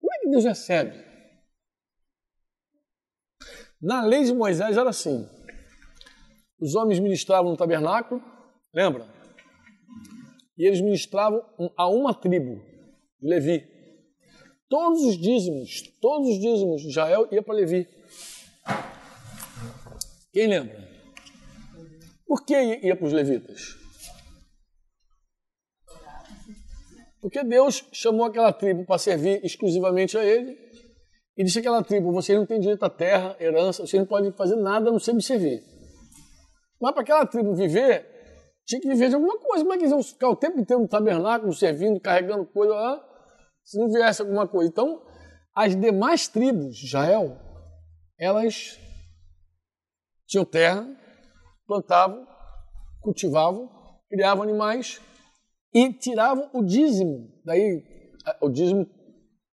Como é que Deus recebe? Na lei de Moisés era assim. Os homens ministravam no tabernáculo, lembra? E eles ministravam a uma tribo, Levi. Todos os dízimos, todos os dízimos de Israel ia para Levi. Quem lembra? Por que ia para os levitas? Porque Deus chamou aquela tribo para servir exclusivamente a ele e disse àquela tribo: você não tem direito à terra, herança, você não pode fazer nada a não ser me servir. Mas para aquela tribo viver, tinha que viver de alguma coisa. Como é que eles iam ficar o tempo inteiro no tabernáculo, servindo, carregando coisa lá, se não viesse alguma coisa? Então, as demais tribos de Israel, elas tinham terra, plantavam, cultivavam, criavam animais e tiravam o dízimo. Daí, o dízimo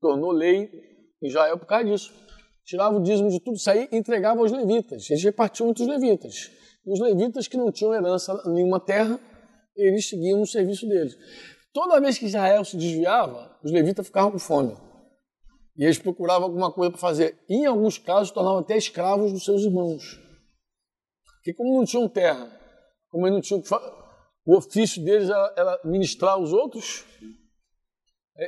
tornou lei em Israel por causa disso. Tiravam o dízimo de tudo isso aí e entregavam aos levitas. Eles repartiam entre os levitas. Os levitas que não tinham herança em nenhuma terra, eles seguiam o serviço deles. Toda vez que Israel se desviava, os levitas ficavam com fome. E eles procuravam alguma coisa para fazer. E, em alguns casos, tornavam até escravos dos seus irmãos. Porque como não tinham terra, como eles não tinham o ofício deles era, era ministrar aos outros,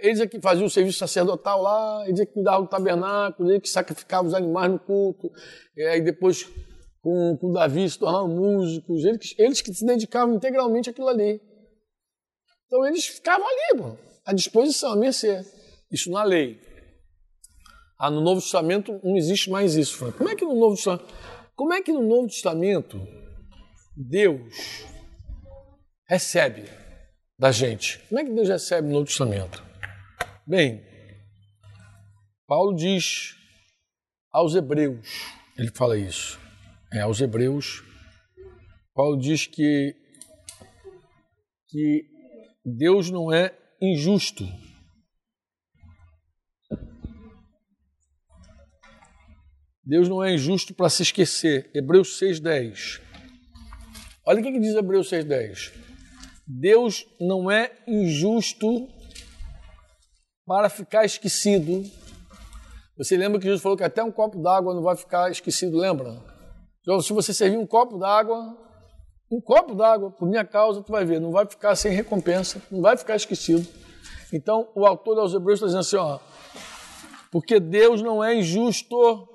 eles é que faziam o serviço sacerdotal lá, eles é que cuidavam do tabernáculo, eles é que sacrificavam os animais no culto, e aí depois com, com Davi, se tornaram músicos, eles, eles que se dedicavam integralmente àquilo ali. Então eles ficavam ali, pô, à disposição, à mercê. Isso na lei. Ah, no Novo Testamento não existe mais isso. Como é que no Novo Testamento, como é que no Novo Testamento Deus recebe da gente? Como é que Deus recebe no Novo Testamento? Bem, Paulo diz aos Hebreus, ele fala isso é, aos Hebreus, Paulo diz que, que Deus não é injusto. Deus não é injusto para se esquecer. Hebreus 6,10. Olha o que, diz Hebreus 6,10. Deus não é injusto para ficar esquecido. Você lembra que Jesus falou que até um copo d'água não vai ficar esquecido, lembra? Então, se você servir um copo d'água, um copo d'água por minha causa, tu vai ver, não vai ficar sem recompensa, não vai ficar esquecido. Então, o autor aos Hebreus está dizendo assim, ó, porque Deus não é injusto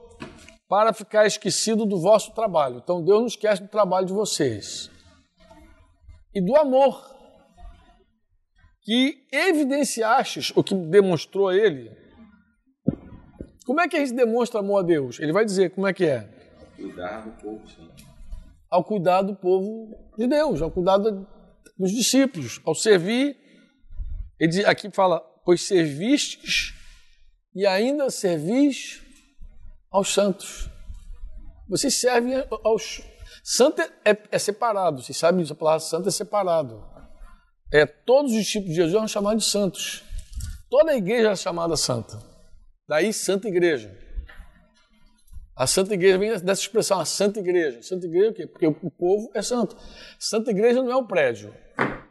para ficar esquecido do vosso trabalho. Então, Deus não esquece do trabalho de vocês. E do amor que evidenciastes, o que demonstrou a ele. Como é que a gente demonstra amor a Deus? Ele vai dizer como é que é. Cuidar do povo santo. Ao cuidar do povo de Deus, ao cuidar dos discípulos, ao servir. Ele aqui fala, pois servistes e ainda servis aos santos. Vocês servem aos. Santo é, é separado, vocês sabem disso, a palavra santo é separado. É, todos os discípulos de Jesus são chamados de santos. Toda a igreja é chamada santa. Daí, Santa Igreja. A Santa Igreja vem dessa expressão, a Santa Igreja. Santa Igreja é o quê? Porque o povo é santo. Santa Igreja não é um prédio.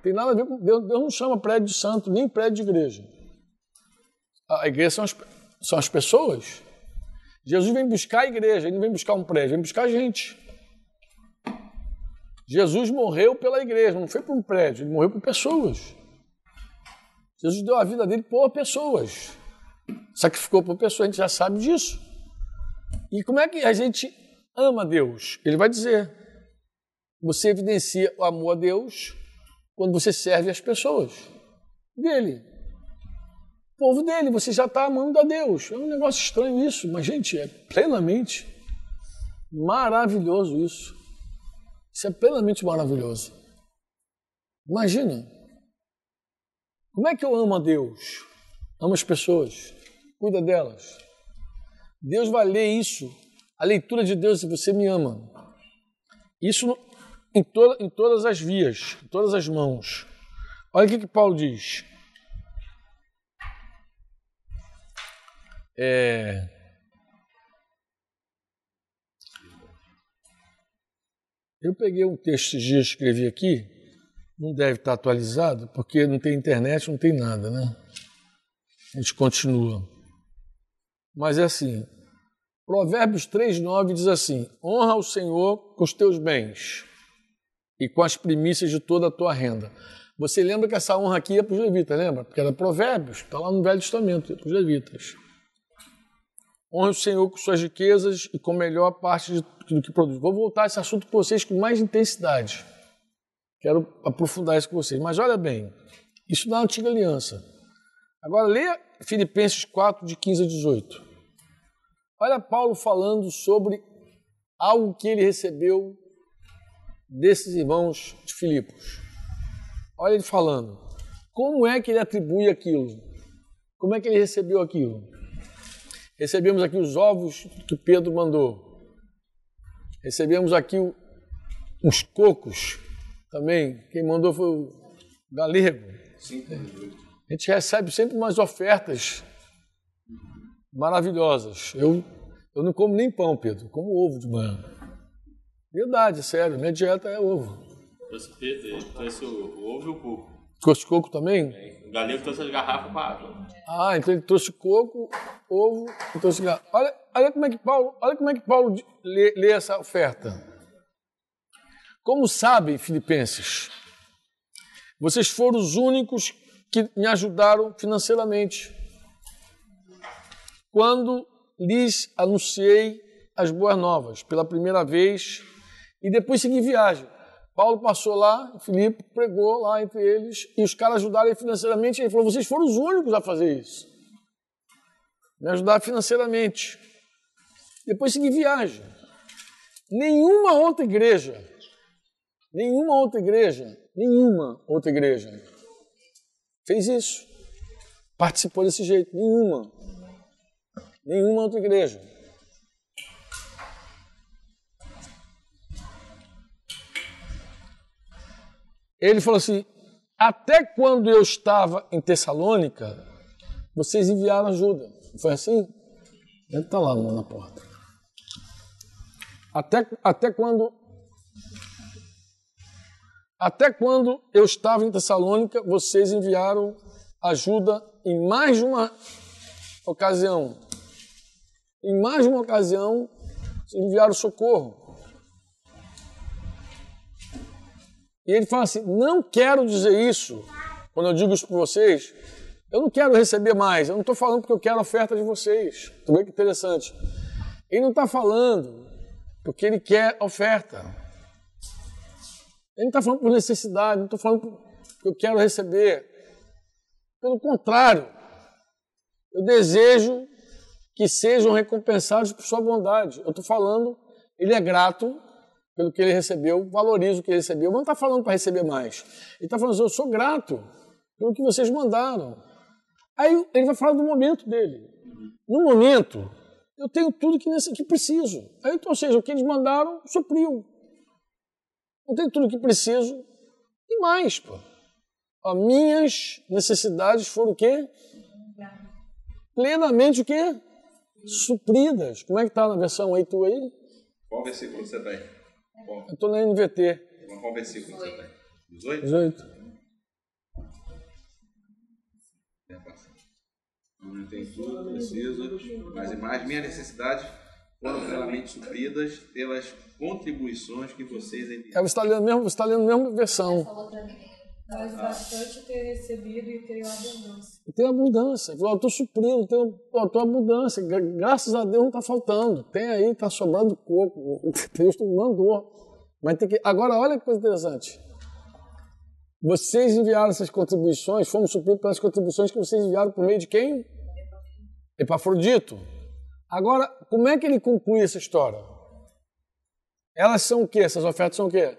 Tem nada a ver com Deus. Deus não chama prédio de santo, nem prédio de igreja. A igreja são as, são as pessoas. Jesus vem buscar a igreja, ele não vem buscar um prédio, vem buscar a gente. Jesus morreu pela igreja, não foi por um prédio, ele morreu por pessoas. Jesus deu a vida dele por pessoas. Sacrificou por pessoas, a gente já sabe disso. E como é que a gente ama Deus? Ele vai dizer: você evidencia o amor a Deus quando você serve as pessoas dele. Povo dele, você já está amando a Deus. É um negócio estranho isso, mas, gente, é plenamente maravilhoso isso. Isso é plenamente maravilhoso. Imagina. Como é que eu amo a Deus? Amo as pessoas, cuida delas. Deus vai ler isso, a leitura de Deus, se você me ama. Isso em, to em todas as vias, em todas as mãos. Olha o que, que Paulo diz. É... Eu peguei um texto dias, escrevi aqui, não deve estar atualizado, porque não tem internet, não tem nada, né? A gente continua. Mas é assim, Provérbios 3,9 diz assim: honra o Senhor com os teus bens e com as primícias de toda a tua renda. Você lembra que essa honra aqui é para os levitas, lembra? Porque era Provérbios, está lá no Velho Testamento, é para os levitas. Honre o Senhor com suas riquezas e com a melhor parte do que produz. Vou voltar a esse assunto com vocês com mais intensidade. Quero aprofundar isso com vocês. Mas olha bem, isso na antiga aliança. Agora leia Filipenses 4, de 15 a 18. Olha Paulo falando sobre algo que ele recebeu desses irmãos de Filipos. Olha ele falando. Como é que ele atribui aquilo? Como é que ele recebeu aquilo? Recebemos aqui os ovos que Pedro mandou. Recebemos aqui uns cocos também. Quem mandou foi o galego. A gente recebe sempre umas ofertas maravilhosas. Eu, eu não como nem pão, Pedro, como ovo de manhã. Verdade, sério, minha dieta é ovo. Trouxe, trouxe o ovo e o coco. Trouxe coco também? O galego trouxe as garrafas com água. Ah, então ele trouxe coco, ovo e trouxe garrafa. Olha, olha como é que Paulo, olha como é que Paulo lê, lê essa oferta. Como sabem, filipenses, vocês foram os únicos que me ajudaram financeiramente. Quando lhes anunciei as boas novas pela primeira vez e depois segui viagem. Paulo passou lá, Filipe pregou lá entre eles e os caras ajudaram ele financeiramente. Ele falou: vocês foram os únicos a fazer isso. Me ajudar financeiramente. Depois segui viagem. Nenhuma outra igreja, nenhuma outra igreja, nenhuma outra igreja fez isso. Participou desse jeito. Nenhuma. Nenhuma outra igreja. Ele falou assim: até quando eu estava em Tessalônica, vocês enviaram ajuda. Foi assim? Ele está lá na porta. Até, até quando. Até quando eu estava em Tessalônica, vocês enviaram ajuda em mais de uma ocasião. Em mais de uma ocasião, enviaram socorro. E ele fala assim: não quero dizer isso, quando eu digo isso para vocês, eu não quero receber mais, eu não estou falando porque eu quero a oferta de vocês. Tu vê que interessante. Ele não está falando porque ele quer oferta. Ele não está falando por necessidade, não estou falando porque eu quero receber. Pelo contrário, eu desejo que sejam recompensados por sua bondade. Eu estou falando, ele é grato pelo que ele recebeu, valoriza o que ele recebeu, mas não está falando para receber mais. Ele está falando assim, eu sou grato pelo que vocês mandaram. Aí ele vai falar do momento dele. No momento, eu tenho tudo que, nesse, que preciso. Aí, então, ou seja, o que eles mandaram supriu. Eu tenho tudo que preciso e mais, pô. As minhas necessidades foram o quê? Plenamente o quê? Supridas. Como é que tá na versão aí tu aí? Qual versículo você está Qual, Eu tô na NVT. qual versículo você aí? 18? 18. É. Não tem tudo, preciso. Mas e mais minhas necessidades foram plenamente supridas pelas contribuições que vocês É, enviaram. você está lendo mesmo, você está lendo a mesma versão. Mas bastante ter recebido e tenho abundância. Tem abundância. Eu estou suprindo, tenho, eu estou abundância. Gra- Graças a Deus não está faltando. Tem aí, está sobrando coco. Deus mandou. Mas tem que. Agora, olha que coisa interessante. Vocês enviaram essas contribuições, fomos supridos pelas contribuições que vocês enviaram por meio de quem? Epafrodito. Agora, como é que ele conclui essa história? Elas são o quê? Essas ofertas são o quê?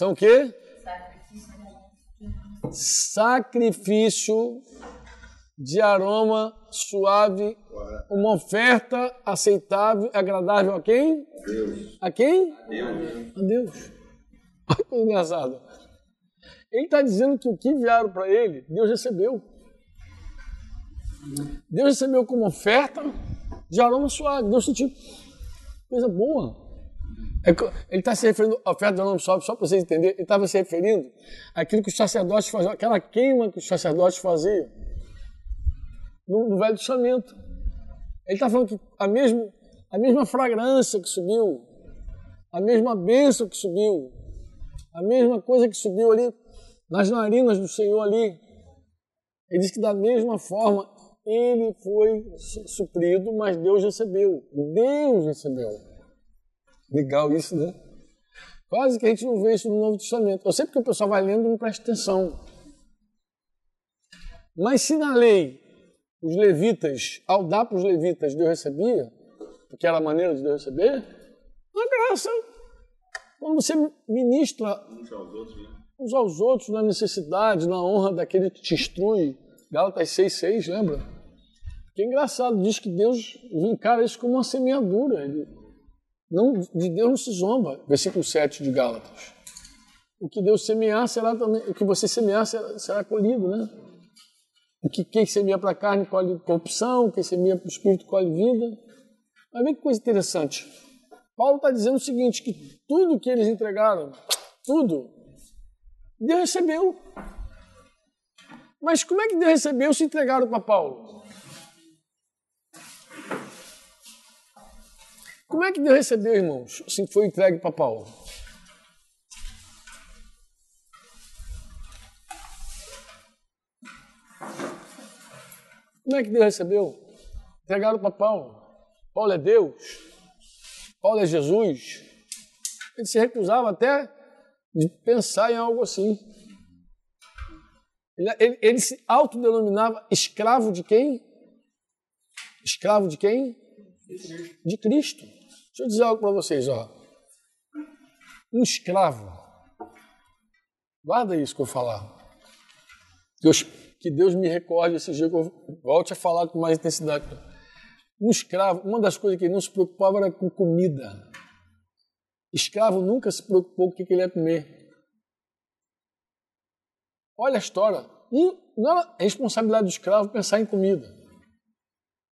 São o quê? Sacrifício de aroma suave, uma oferta aceitável, agradável a quem? Deus. A quem? Deus. A Deus. Olha que engraçado. Ele está dizendo que o que enviaram para ele, Deus recebeu. Deus recebeu como oferta de aroma suave. Deus sentiu coisa boa. É ele está se referindo à oferta aroma suave, só para vocês entenderem. Ele estava se referindo àquilo que os sacerdotes faziam, aquela queima que os sacerdotes faziam no, no Velho Testamento. Ele está falando que a mesma, a mesma fragrância que subiu, a mesma bênção que subiu, a mesma coisa que subiu ali nas narinas do Senhor ali. Ele diz que da mesma forma ele foi su- suprido, mas Deus recebeu. Deus recebeu. Legal isso, né? Quase que a gente não vê isso no Novo Testamento. Eu sei porque o pessoal vai lendo e não presta atenção. Mas se na lei os levitas, ao dar para os levitas, Deus recebia, porque era a maneira de Deus receber, na graça. Quando você ministra Uns aos outros, né? uns aos outros na necessidade, na honra daquele que te instrui. Gálatas 6,6, lembra? Que é engraçado, diz que Deus encara isso como uma semeadura. Ele, não, de Deus não se zomba. Versículo 7 de Gálatas. O que Deus semear será também, o que você semear será, será colhido, né? O que quem semeia para a carne colhe corrupção, quem semeia para o espírito colhe vida. Mas vê que coisa interessante. Paulo está dizendo o seguinte, que tudo que eles entregaram, tudo, Deus recebeu. Mas como é que Deus recebeu se entregaram para Paulo? Como é que Deus recebeu, irmãos, se foi entregue para Paulo? Como é que Deus recebeu? Entregaram para Paulo. Paulo é Deus. Paulo é Jesus. Ele se recusava até de pensar em algo assim. Ele, ele, ele se autodenominava escravo de quem? Escravo de quem? De Cristo. Deixa eu dizer algo para vocês, ó. Um escravo. Guarda isso que eu falar. Deus, que Deus me recorde esse dia que eu volte a falar com mais intensidade. Um escravo, uma das coisas que ele não se preocupava era com comida. Escravo nunca se preocupou com o que ele ia comer. Olha a história. E não era a responsabilidade do escravo pensar em comida.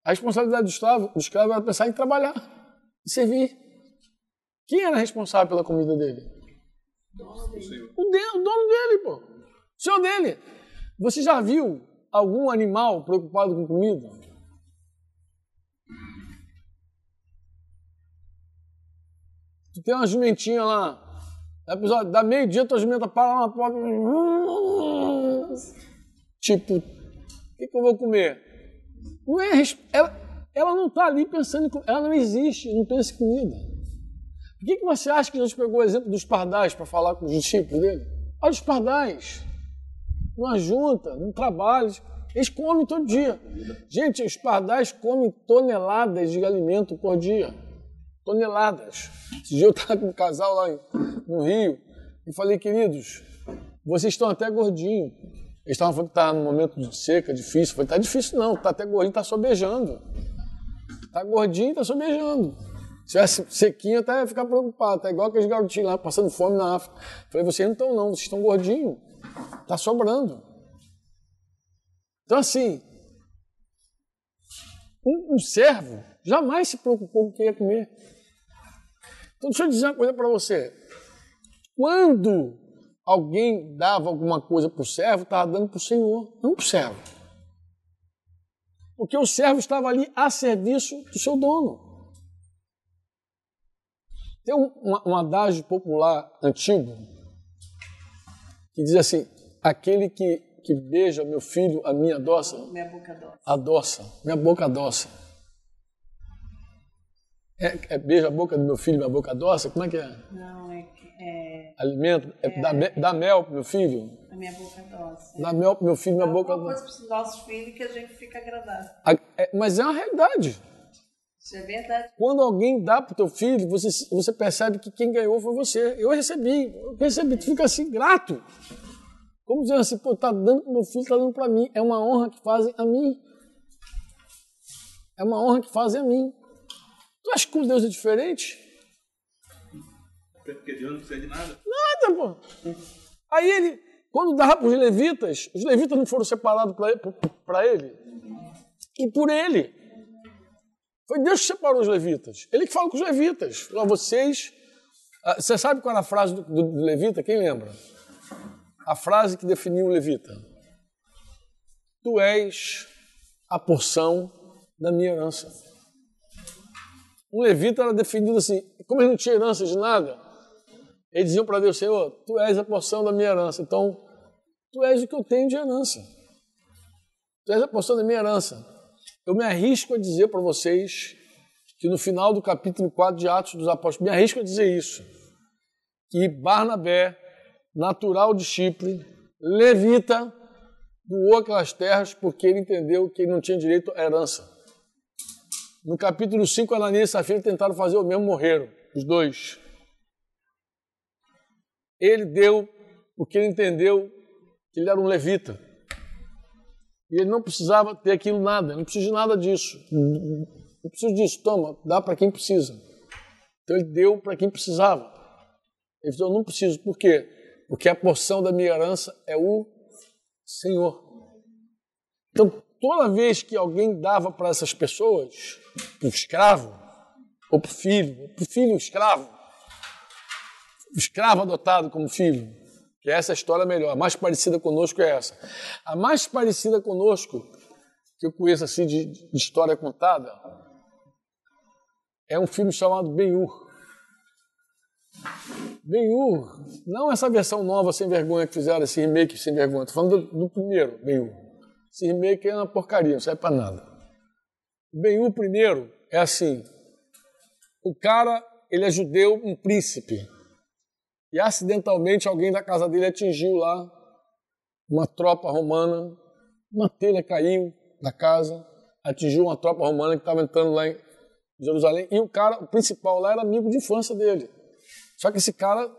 A responsabilidade do escravo, do escravo era pensar em trabalhar e servir. Quem era responsável pela comida dele? O, de, o dono dele, pô. O senhor dele. Você já viu algum animal preocupado com comida? Tu tem uma jumentinha lá. Episódio, dá meio-dia, tua jumenta para lá na porta. Tipo, o que, que eu vou comer? Não é, ela, ela não está ali pensando. Ela não existe, não pensa em comida. Por que, que você acha que Deus pegou o exemplo dos pardais para falar com os discípulos dele? Olha os pardais. Numa junta, num trabalho. Eles comem todo dia. Gente, os pardais comem toneladas de alimento por dia. Toneladas. Esse dia eu estava com um casal lá no Rio e falei, queridos, vocês estão até gordinhos. Eles estavam falando que está num momento de seca, difícil. Falei, tá difícil não, tá até gordinho, tá sobejando. Tá gordinho, tá sobejando. Se tivesse sequinho, até ia ficar preocupado. Tá igual aqueles garotinhos lá passando fome na África. Falei, vocês não estão não, vocês estão gordinhos. Tá sobrando. Então assim, Um, um servo jamais se preocupou com o que ia comer. Então, deixa eu dizer uma coisa para você. Quando alguém dava alguma coisa para o servo, estava dando para o Senhor, não para o servo. Porque o servo estava ali a serviço do seu dono. Tem um, um, um adágio popular antigo que diz assim: aquele que, que beija meu filho, a minha adoça. Minha boca doce. Adoça, minha boca adoça. É, é, beija a boca do meu filho, minha boca adoça? Como é que é? Não, é é, Alimento? É, dá, me- dá mel pro meu filho? Minha boca doce. Mel pro meu filho, minha boca Alguma adoça. coisa para os nossos filhos que a gente fica agradável. É, mas é uma realidade. Isso é verdade. Quando alguém dá pro teu filho, você, você percebe que quem ganhou foi você. Eu recebi, eu recebi, tu fica assim, grato. Como dizendo assim, pô, tá dando pro meu filho, tá dando para mim. É uma honra que fazem a mim. É uma honra que fazem a mim. Tu acha que com Deus é diferente? Porque Deus não precisa de nada. Nada, pô. Aí ele, quando dava para os levitas, os levitas não foram separados para ele? E por ele. Foi Deus que separou os levitas. Ele que fala com os levitas. Falou, vocês. Ah, Você sabe qual era a frase do, do- do levita? Quem lembra? A frase que definiu o levita. Tu és a porção da minha herança. Um levita era definido assim, como ele não tinha herança de nada, eles diziam para Deus, Senhor, tu és a porção da minha herança, então tu és o que eu tenho de herança. Tu és a porção da minha herança. Eu me arrisco a dizer para vocês que no final do capítulo 4 de Atos dos Apóstolos, me arrisco a dizer isso, que Barnabé, natural de Chipre, levita, doou aquelas terras porque ele entendeu que ele não tinha direito à herança. No capítulo 5, Ananias e Safira tentaram fazer o mesmo, morreram, os dois. Ele deu porque ele entendeu que ele era um levita. E ele não precisava ter aquilo nada, não precisa de nada disso. Não precisa disso, toma, dá para quem precisa. Então ele deu para quem precisava. Ele falou, eu não preciso, por quê? Porque a porção da minha herança é o Senhor. Então, toda vez que alguém dava para essas pessoas, para o escravo, ou para o filho, para o filho escravo, o escravo adotado como filho, que essa é a história melhor, a mais parecida conosco é essa. A mais parecida conosco, que eu conheço assim de, de história contada, é um filme chamado Ben-Hur. Ben-Hur, não essa versão nova sem vergonha que fizeram, esse remake sem vergonha, estou falando do, do primeiro Ben-Hur. Esse remake é uma porcaria, não serve para nada. Ben-Hur primeiro é assim, o cara, ele é judeu, um príncipe, e acidentalmente alguém da casa dele atingiu lá uma tropa romana, uma telha caiu da casa, atingiu uma tropa romana que estava entrando lá em Jerusalém, e o cara, o principal lá era amigo de infância dele. Só que esse cara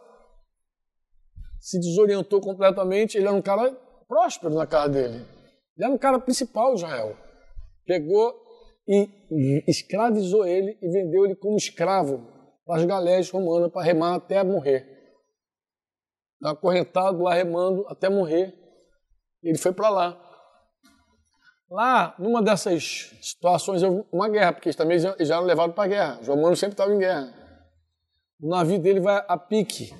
se desorientou completamente, ele era um cara próspero na casa dele. Ele era um cara principal de Israel. Pegou e escravizou ele e vendeu ele como escravo para as galés romanas para remar até morrer. Estava acorrentado lá remando até morrer. Ele foi para lá. Lá, numa dessas situações, houve uma guerra, porque eles também já já eram levados para a guerra. Os romanos sempre estavam em guerra. O navio dele vai a pique.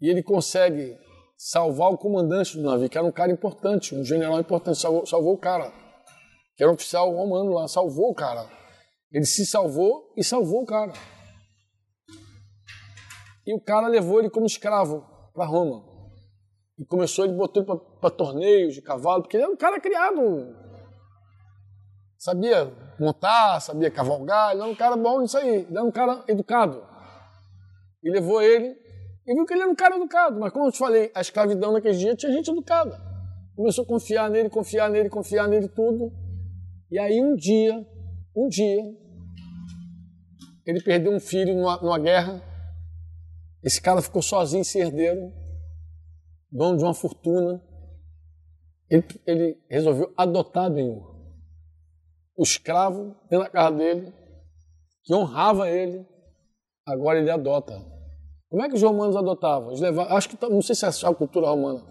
E ele consegue salvar o comandante do navio, que era um cara importante, um general importante, salvou, salvou o cara. Que era um oficial romano lá, salvou o cara. Ele se salvou e salvou o cara. E o cara levou ele como escravo para Roma. E começou, ele botou ele para torneios de cavalo, porque ele era um cara criado. Sabia montar, sabia cavalgar, ele era um cara bom nisso aí, ele era um cara educado. E levou ele, e viu que ele era um cara educado, mas como eu te falei, a escravidão naqueles dias tinha gente educada. Começou a confiar nele, confiar nele, confiar nele tudo. E aí um dia, um dia, ele perdeu um filho numa, numa guerra. Esse cara ficou sozinho, sem herdeiro, dono de uma fortuna. Ele, ele resolveu adotar Ben-Hur. O escravo da casa dele, que honrava ele, agora ele adota. Como é que os romanos adotavam? Eles levavam, acho que não sei se é a cultura romana,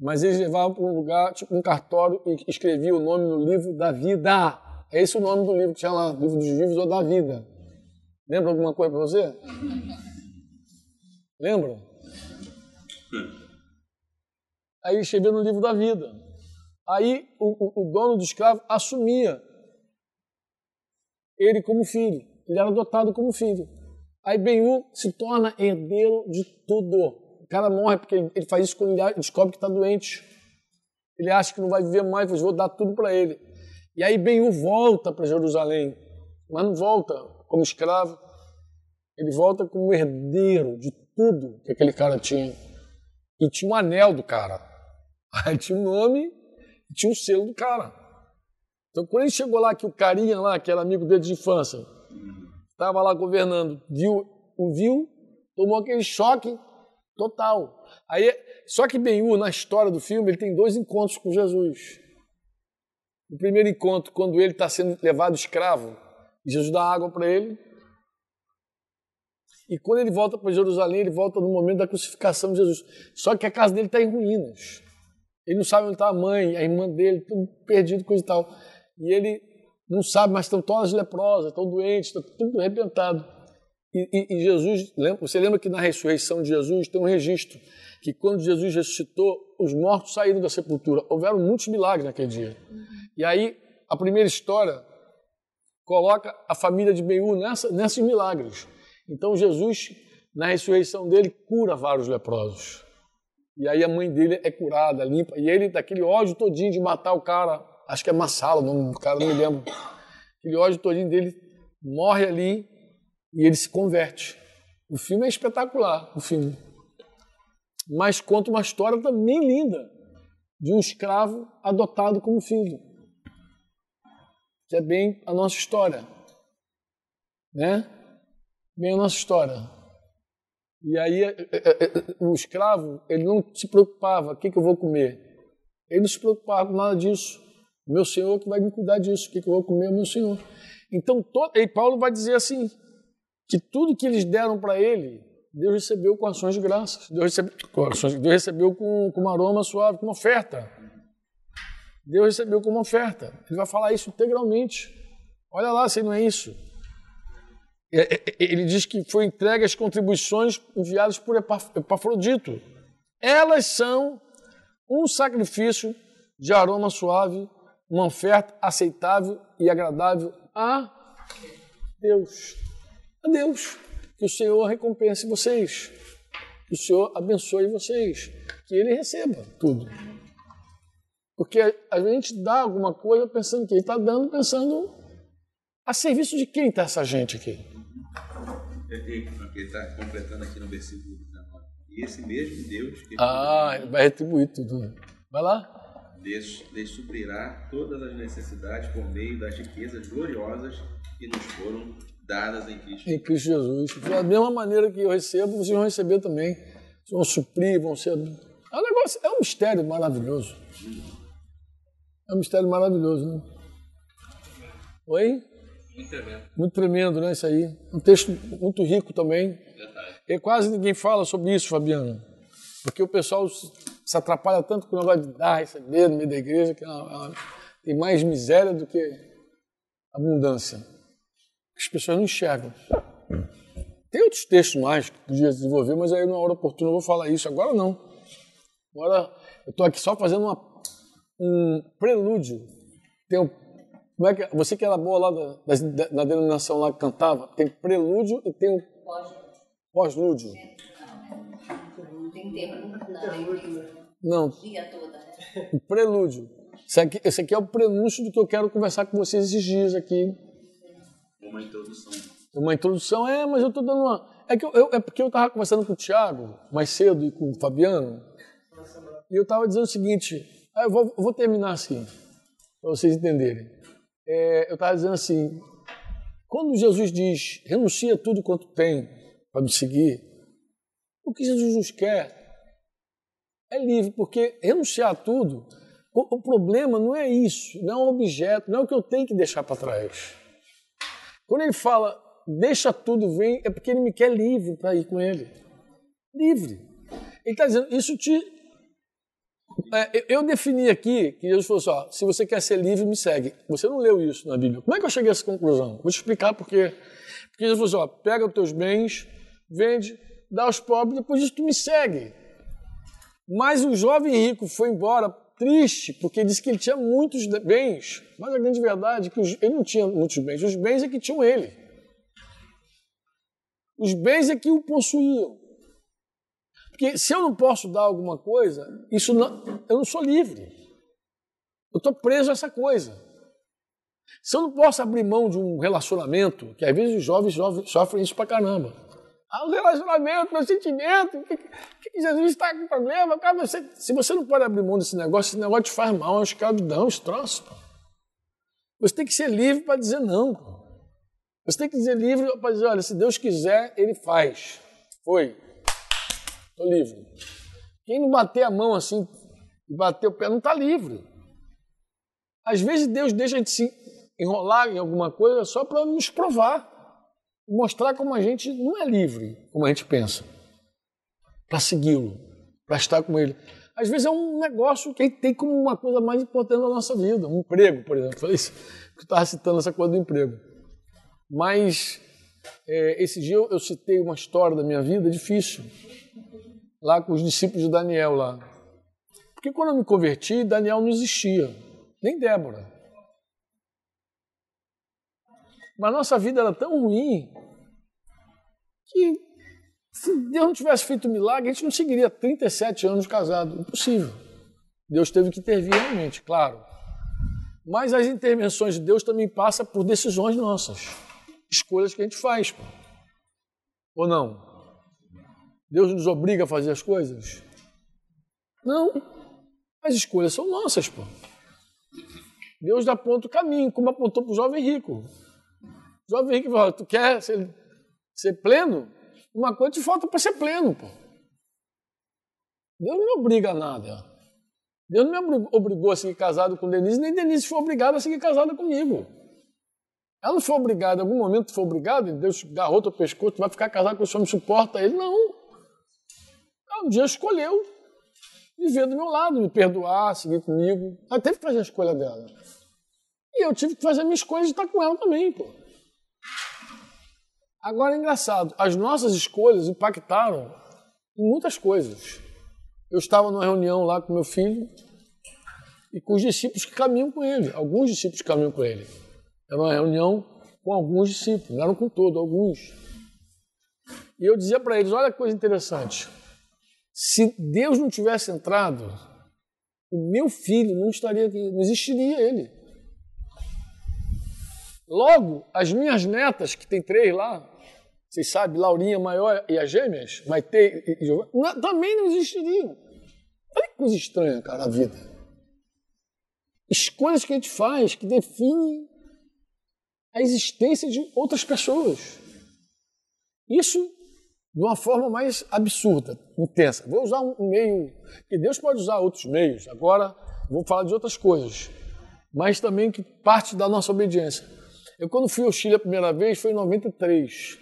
mas eles levavam para um lugar, tipo um cartório, e escreviam o nome no livro da vida. É esse o nome do livro que tinha lá, livro dos vivos ou da vida. Lembra alguma coisa para você? Lembra? Aí escreveu no livro da vida. Aí o, o, o dono do escravo assumia ele como filho. Ele era adotado como filho. Aí Benhu se torna herdeiro de tudo. O cara morre porque ele, ele faz isso quando ele descobre que está doente. Ele acha que não vai viver mais, mas vou dar tudo para ele. E aí Benhu volta para Jerusalém, mas não volta como escravo. Ele volta como herdeiro de tudo que aquele cara tinha. E tinha um anel do cara. Aí tinha o um nome e tinha o um selo do cara. Então, quando ele chegou lá, que o carinha lá, que era amigo dele de infância, estava lá governando, viu, o viu, tomou aquele choque total. Aí, só que Benhu, na história do filme, ele tem dois encontros com Jesus. O primeiro encontro, quando ele está sendo levado escravo, Jesus dá água para ele. E quando ele volta para Jerusalém, ele volta no momento da crucificação de Jesus. Só que a casa dele está em ruínas. Ele não sabe onde está a mãe, a irmã dele, tudo perdido, coisa e tal. E ele não sabe, mas estão todas leprosas, estão doentes, está tudo arrebentado. E, e, e, Jesus, você lembra que na ressurreição de Jesus tem um registro que quando Jesus ressuscitou, os mortos saíram da sepultura. Houveram muitos milagres naquele dia. E aí, a primeira história coloca a família de Benhu nessa, nesses milagres. Então, Jesus, na ressurreição dele, cura vários leprosos. E aí a mãe dele é curada, limpa. E ele, daquele ódio todinho de matar o cara, acho que é Massala o cara, não me lembro. Aquele ódio todinho dele morre ali e ele se converte. O filme é espetacular, o filme. Mas conta uma história também linda de um escravo adotado como filho. Que é bem a nossa história. Né? Bem a nossa história. E aí o escravo, ele não se preocupava, o que, que eu vou comer? Ele não se preocupava com nada disso. Meu Senhor que vai me cuidar disso, o que, que eu vou comer é meu Senhor. Então, todo, e Paulo vai dizer assim, que tudo que eles deram para ele, Deus recebeu com ações de graças. Deus recebeu, Deus recebeu com, com um aroma suave, com uma oferta. Deus recebeu como oferta. Ele vai falar isso integralmente. Olha lá se não é isso. Ele diz que foi entregue as contribuições enviadas por Epafrodito. Elas são um sacrifício de aroma suave, uma oferta aceitável e agradável a Deus. A Deus. Que o Senhor recompense vocês. Que o Senhor abençoe vocês. Que Ele receba tudo. Porque a gente dá alguma coisa pensando que Ele está dando, pensando a serviço de quem está essa gente aqui. Ele está completando aqui no versículo 19. E esse mesmo Deus que. Ah, ele vai retribuir tudo. Vai lá. Lhes, lhes suprirá todas as necessidades por meio das riquezas gloriosas que nos foram dadas em Cristo. Em Cristo Jesus. Da mesma maneira que eu recebo, vocês vão receber também. Vocês vão suprir, vão ser. É um negócio, é um mistério maravilhoso. É um mistério maravilhoso, né? Oi? Muito tremendo. Muito tremendo, né? Isso aí. Um texto muito rico também. E quase ninguém fala sobre isso, Fabiano. Porque o pessoal se atrapalha tanto com o negócio de dar, receber no meio da igreja, que é tem mais miséria do que abundância. As pessoas não enxergam. Tem outros textos mais que podia desenvolver, mas aí numa hora oportuna eu vou falar isso. Agora não. Agora eu estou aqui só fazendo uma, um prelúdio. Tem um, como é que, você que era boa lá da, da, da denominação lá que cantava, tem prelúdio e tem um pós-lúdio. Tem tempo. Não, né? o prelúdio. Esse aqui, esse aqui é o prenúncio do que eu quero conversar com vocês esses dias aqui. Uma introdução. Uma introdução, é, mas eu estou dando uma. É, que eu, eu- é porque eu estava conversando com o Thiago mais cedo e com o Fabiano, e eu estava dizendo o seguinte: ah, eu, vou, eu vou terminar assim, para vocês entenderem. É, eu estava dizendo assim: quando Jesus diz, renuncia tudo quanto tem para me seguir, o que Jesus nos quer é livre, porque renunciar a tudo, o, o problema não é isso, não é um objeto, não é o que eu tenho que deixar para trás. Quando ele fala, deixa tudo, vem, é porque ele me quer livre para ir com ele. Livre. Ele está dizendo, isso te eu- eu defini aqui que Jesus falou assim: ó, se você quer ser livre, me segue. Você não leu isso na Bíblia. Como é que eu cheguei a essa conclusão? Vou te explicar por quê. Porque Jesus falou assim: ó, pega os teus bens, vende, dá aos pobres, depois disso tu me segue. Mas o jovem rico foi embora triste, porque disse que ele tinha muitos bens. Mas a grande verdade é que ele não tinha muitos bens, os bens é que tinham ele. Os bens é que o possuíam. Porque se eu não posso dar alguma coisa, isso não, eu não sou livre. Eu estou preso a essa coisa. Se eu não posso abrir mão de um relacionamento, que às vezes os jovens, jovens sofrem isso pra caramba. Ah, o relacionamento, meu sentimento, que, que, Jesus está com problema? Cara, você, se você não pode abrir mão desse negócio, esse negócio te faz mal, é uma escravidão, esse troço. Você tem que ser livre para dizer não. Você tem que dizer livre para dizer, olha, se Deus quiser, Ele faz. Foi. Estou livre. Quem não bater a mão assim, e bater o pé, não está livre. Às vezes Deus deixa a gente se enrolar em alguma coisa só para nos provar. Mostrar como a gente não é livre, como a gente pensa. Para segui-lo, para estar com ele. Às vezes é um negócio que a gente tem como uma coisa mais importante na nossa vida. Um emprego, por exemplo. Falei isso, porque eu estava citando essa coisa do emprego. Mas é, esse dia eu, eu citei uma história da minha vida difícil, lá com os discípulos de Daniel lá. Porque quando eu me converti, Daniel não existia, nem Débora. Mas nossa vida era tão ruim que se Deus não tivesse feito milagre, a gente não seguiria 37 anos casado. Impossível. Deus teve que intervir realmente, claro. Mas as intervenções de Deus também passam por decisões nossas, escolhas que a gente faz. Pô. Ou não? Deus nos obriga a fazer as coisas? Não. As escolhas são nossas, pô. Deus aponta o caminho, como apontou para o jovem rico. O jovem rico falou, tu quer ser, ser pleno? Uma coisa te falta para ser pleno, pô. Deus não me obriga a nada. Deus não me obrigou a seguir casado com Denise, nem Denise foi obrigada a seguir casada comigo. Ela não foi obrigada, em algum momento foi obrigada, Deus agarrou teu pescoço, tu vai ficar casado com o senhor, me suporta ele. Não. Um dia escolheu viver do meu lado, me perdoar, seguir comigo. Ela teve que fazer a escolha dela. E eu tive que fazer a minha escolha de estar com ela também, pô. Agora é engraçado, as nossas escolhas impactaram em muitas coisas. Eu estava numa reunião lá com meu filho e com os discípulos que caminham com ele. Alguns discípulos caminham com ele. Era uma reunião com alguns discípulos, não eram com todos, alguns. E eu dizia para eles: olha que coisa interessante. Se Deus não tivesse entrado, o meu filho não estaria aqui, não existiria ele. Logo, as minhas netas, que tem três lá, vocês sabem, Laurinha maior e as gêmeas, Maite e Giovana, não- também não existiriam. Olha que coisa estranha, cara, a vida. Escolhas que a gente faz que definem a existência de outras pessoas. Isso de uma forma mais absurda, intensa. Vou usar um meio, que Deus pode usar outros meios. Agora vou falar de outras coisas, mas também que parte da nossa obediência. Eu quando fui ao Chile a primeira vez foi em 93.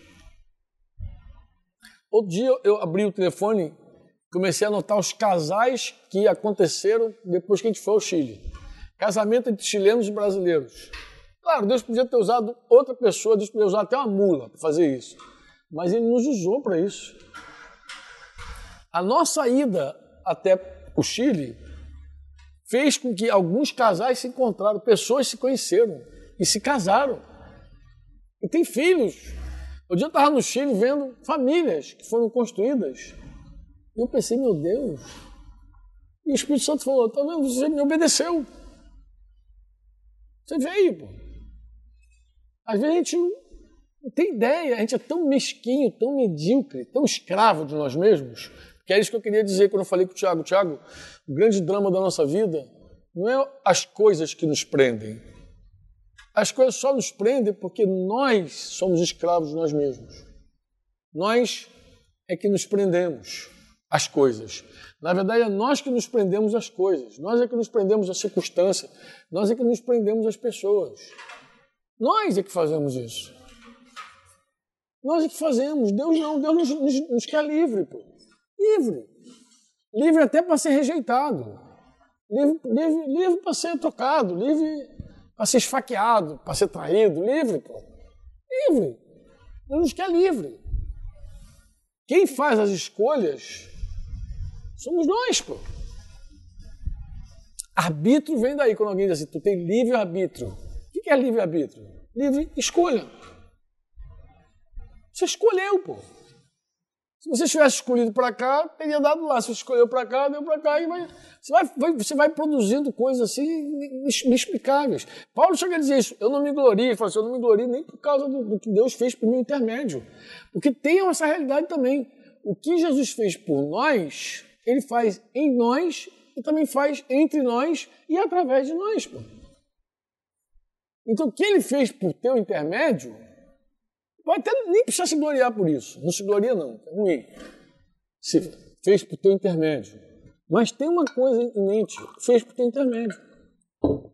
Outro dia eu abri o telefone, comecei a anotar os casais que aconteceram depois que a gente foi ao Chile. Casamento entre chilenos e brasileiros. Claro, Deus podia ter usado outra pessoa, Deus podia usar até uma mula para fazer isso. Mas Ele nos usou para isso. A nossa ida até o Chile fez com que alguns casais se encontraram, pessoas se conheceram e se casaram. E tem filhos. Um dia eu estava no Chile vendo famílias que foram construídas. E eu pensei, meu Deus. E o Espírito Santo falou: tá vendo? Você me obedeceu. Você veio, pô. Às vezes a gente não tem ideia, a gente é tão mesquinho, tão medíocre, tão escravo de nós mesmos, que é isso que eu queria dizer quando eu falei com o Tiago. Tiago, o grande drama da nossa vida não é as coisas que nos prendem. As coisas só nos prendem porque nós somos escravos de nós mesmos. Nós é que nos prendemos às coisas. Na verdade, é nós que nos prendemos às coisas. Nós é que nos prendemos às circunstâncias. Nós é que nos prendemos às pessoas. Nós é que fazemos isso. Nós é que fazemos. Deus não. Deus nos, nos, nos quer livre, pô. Livre. Livre até para ser rejeitado. livre, livre, livre para ser trocado, livre para ser esfaqueado, para ser traído, livre, pô. Livre. Deus nos quer livre. Quem faz as escolhas somos nós, pô. Arbítrio vem daí, quando alguém diz assim, tu tem livre-arbítrio. O que é livre-arbítrio? Livre escolha. Você escolheu, pô. Se você tivesse escolhido para cá, teria dado lá. Se você escolheu para cá, deu para cá. E vai, você, vai, vai, você vai produzindo coisas assim inexplicáveis. Paulo chega a dizer isso. Eu não me glorio. Ele fala assim, eu não me glorio nem por causa do, do que Deus fez por meu intermédio. Porque tem essa realidade também. O que Jesus fez por nós, Ele faz em nós e também faz entre nós e através de nós. Pô. Então, o que Ele fez por teu intermédio, Pode até nem precisar se gloriar por isso. Não se gloria, não. É ruim. Se fez por teu intermédio. Mas tem uma coisa em mente: fez por teu intermédio.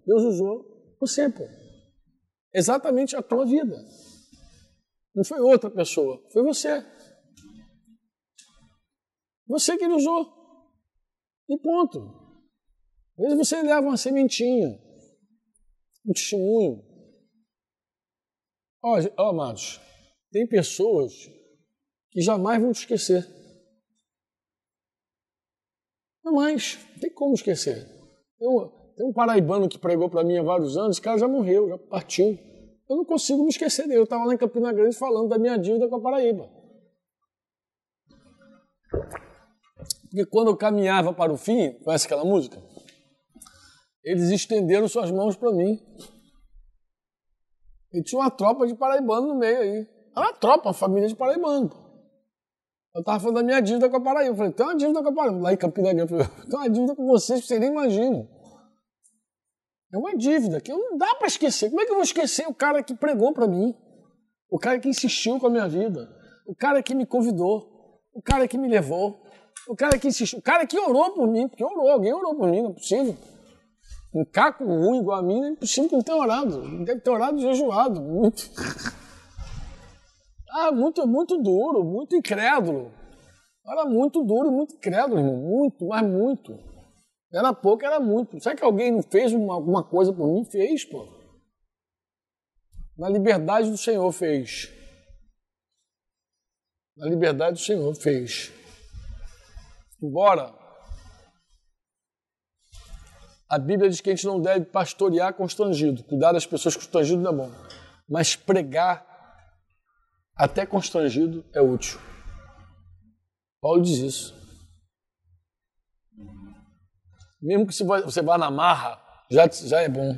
Deus usou você, pô. Exatamente a tua vida. Não foi outra pessoa, foi você. Você que ele usou. E ponto. Às vezes você leva uma sementinha, um testemunho. Ó, ó amados, tem pessoas que jamais vão te esquecer. Jamais, não tem como esquecer. tem um paraibano que pregou para mim há vários anos, esse cara já morreu, já partiu. Eu não consigo me esquecer dele. Eu estava lá em Campina Grande falando da minha dívida com a Paraíba. Porque quando eu caminhava para o fim, conhece aquela música? Eles estenderam suas mãos para mim. E tinha uma tropa de paraibano no meio aí. Era uma tropa, uma família de paraibano. Eu estava falando da minha dívida com a Paraíba. Eu falei, tem uma dívida com a Paraíba. Lá em Campina Grande, eu falei, tem uma dívida com vocês que vocês nem imaginam. É uma dívida que não dá para esquecer. Como é que eu vou esquecer o cara que pregou para mim? O cara que insistiu com a minha vida? O cara que me convidou? O cara que me levou? O cara que insistiu? O cara que orou por mim? Porque orou, alguém orou por mim, não é possível. Um caco ruim igual a mim, é impossível que não tenha orado. Deve ter orado e jejuado, muito. Ah, muito, muito duro, muito incrédulo. Era muito duro, muito incrédulo, irmão. Muito, mas muito. Era pouco, era muito. Será que alguém não fez uma, alguma coisa por mim? Fez, pô. Na liberdade do Senhor fez. Na liberdade do Senhor fez. Embora a Bíblia diz que a gente não deve pastorear constrangido, cuidar das pessoas constrangidas não é bom, mas pregar até constrangido é útil. Paulo diz isso. Mesmo que você vá na marra, já, já é bom.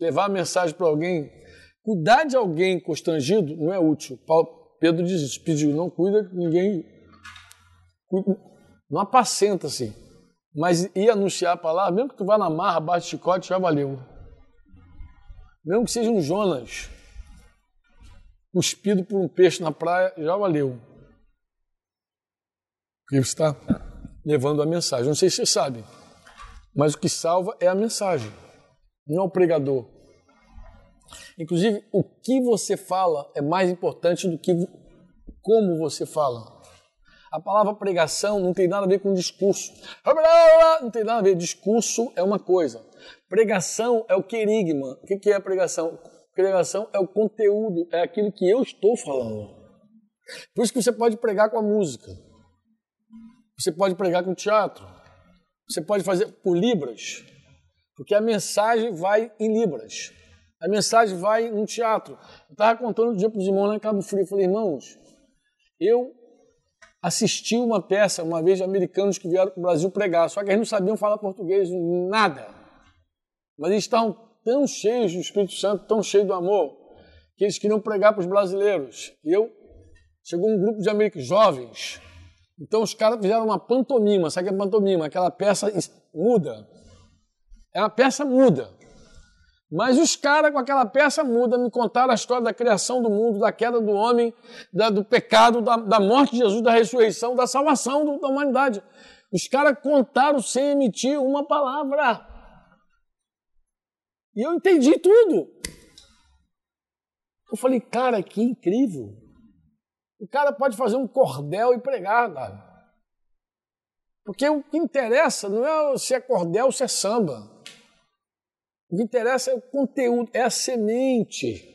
Levar a mensagem para alguém, cuidar de alguém constrangido não é útil. Paulo, Pedro diz isso, pediu, não cuida ninguém, não apacenta-se. Mas ir anunciar a palavra, mesmo que tu vá na marra, bate chicote, já valeu. Mesmo que seja um Jonas, cuspido por um peixe na praia, já valeu. Porque você está levando a mensagem. Não sei se você sabe, mas o que salva é a mensagem, não o pregador. Inclusive, o que você fala é mais importante do que como você fala. A palavra pregação não tem nada a ver com discurso. Não tem nada a ver. Discurso é uma coisa. Pregação é o querigma. O que é a pregação? Pregação é o conteúdo, é aquilo que eu estou falando. Por isso que você pode pregar com a música. Você pode pregar com o teatro. Você pode fazer por libras. Porque a mensagem vai em libras. A mensagem vai no teatro. Eu estava contando um dia para os irmãos lá em Cabo Frio. Eu falei, irmãos, eu assisti uma peça uma vez de americanos que vieram para o Brasil pregar. Só que eles não sabiam falar português, nada. Mas eles estavam tão cheios do Espírito Santo, tão cheios do amor, que eles queriam pregar para os brasileiros. E eu, chegou um grupo de americanos jovens, então os caras fizeram uma pantomima, sabe o que é pantomima? Aquela peça muda. É uma peça muda. Mas os caras com aquela peça muda me contaram a história da criação do mundo, da queda do homem, da, do pecado, da, da, morte de Jesus, da ressurreição, da salvação do, da humanidade. Os caras contaram sem emitir uma palavra. E eu entendi tudo. Eu falei, cara, que incrível. O cara pode fazer um cordel e pregar, cara. Porque o que interessa não é se é cordel ou se é samba. O que interessa é o conteúdo, é a semente.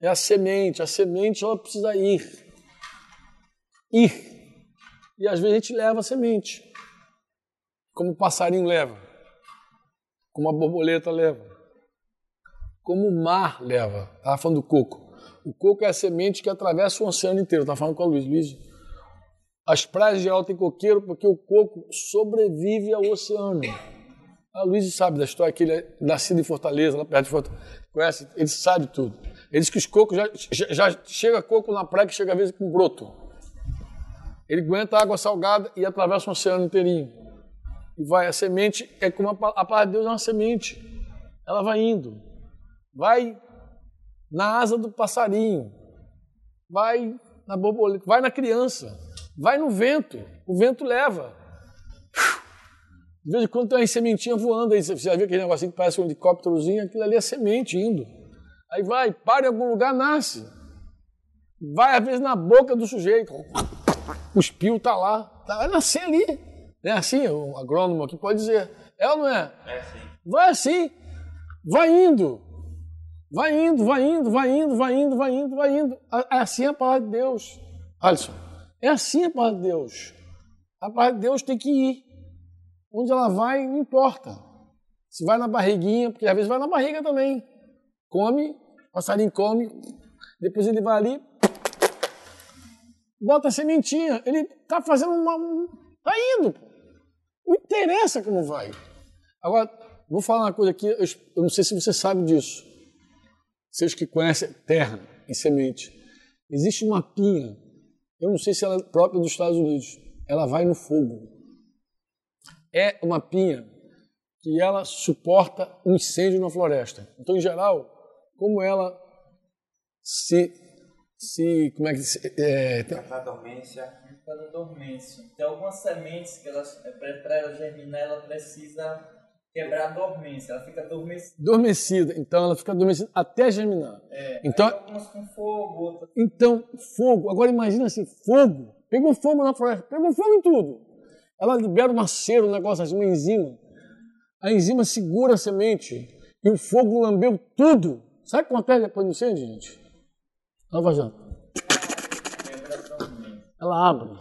É a semente. A semente ela precisa ir. Ir. E às vezes a gente leva a semente. Como o passarinho leva. Como a borboleta leva. Como o mar leva. Estava falando do coco. O coco é a semente que atravessa o oceano inteiro. Estava falando com a Luiz. Luiz, as praias de alta tem coqueiro porque o coco sobrevive ao oceano. A Luiz sabe da história que ele é nascido em Fortaleza, lá perto de Fortaleza. Conhece? Ele sabe tudo. Ele diz que os cocos já, já, já chega coco na praia que chega às vezes com broto. Ele aguenta água salgada e atravessa o oceano inteirinho. E vai, a semente é como a, a palavra de Deus é uma semente. Ela vai indo. Vai na asa do passarinho. Vai na borboleta, vai na criança, vai no vento. O vento leva. De vez em quando tem uma sementinha voando aí, você já viu aquele negocinho que parece um helicópterozinho, aquilo ali é semente indo. Aí vai, para em algum lugar, nasce. Vai às vezes na boca do sujeito. O espio tá lá. Tá, vai nascer ali. É assim? O agrônomo aqui pode dizer. É ou não é? É sim. Vai assim. Vai indo. Vai indo, vai indo, vai indo, vai indo, vai indo, vai indo. É assim a palavra de Deus. Alisson, é assim a palavra de Deus. A palavra de Deus tem que ir. Onde ela vai, não importa. Se vai na barriguinha, porque às vezes vai na barriga também. Come, passarinho come, depois ele vai ali, bota a sementinha. Ele está fazendo uma. Está indo. Não interessa como vai. Agora, vou falar uma coisa aqui, eu não sei se você sabe disso. Vocês que conhecem terra e semente. Existe uma pinha, eu não sei se ela é própria dos Estados Unidos, ela vai no fogo. É uma pinha que ela suporta um incêndio na floresta. Então, em geral, como ela se, se como é que se, é, A dormência. Fica no dormência. Tem algumas sementes que elas, para ela germinar, ela precisa quebrar a dormência. Ela fica adormecida. adormecida, então ela fica adormecida até germinar. É, Então- algumas com fogo, outras Então, fogo, agora imagina assim, fogo, pegou fogo na floresta, pegou fogo em tudo. Ela libera uma cera, um negócio assim, uma enzima. A enzima segura a semente e o fogo lambeu tudo. Sabe o que acontece depois do incêndio, gente? Ela vai já. quebra a dormência. Ela abre.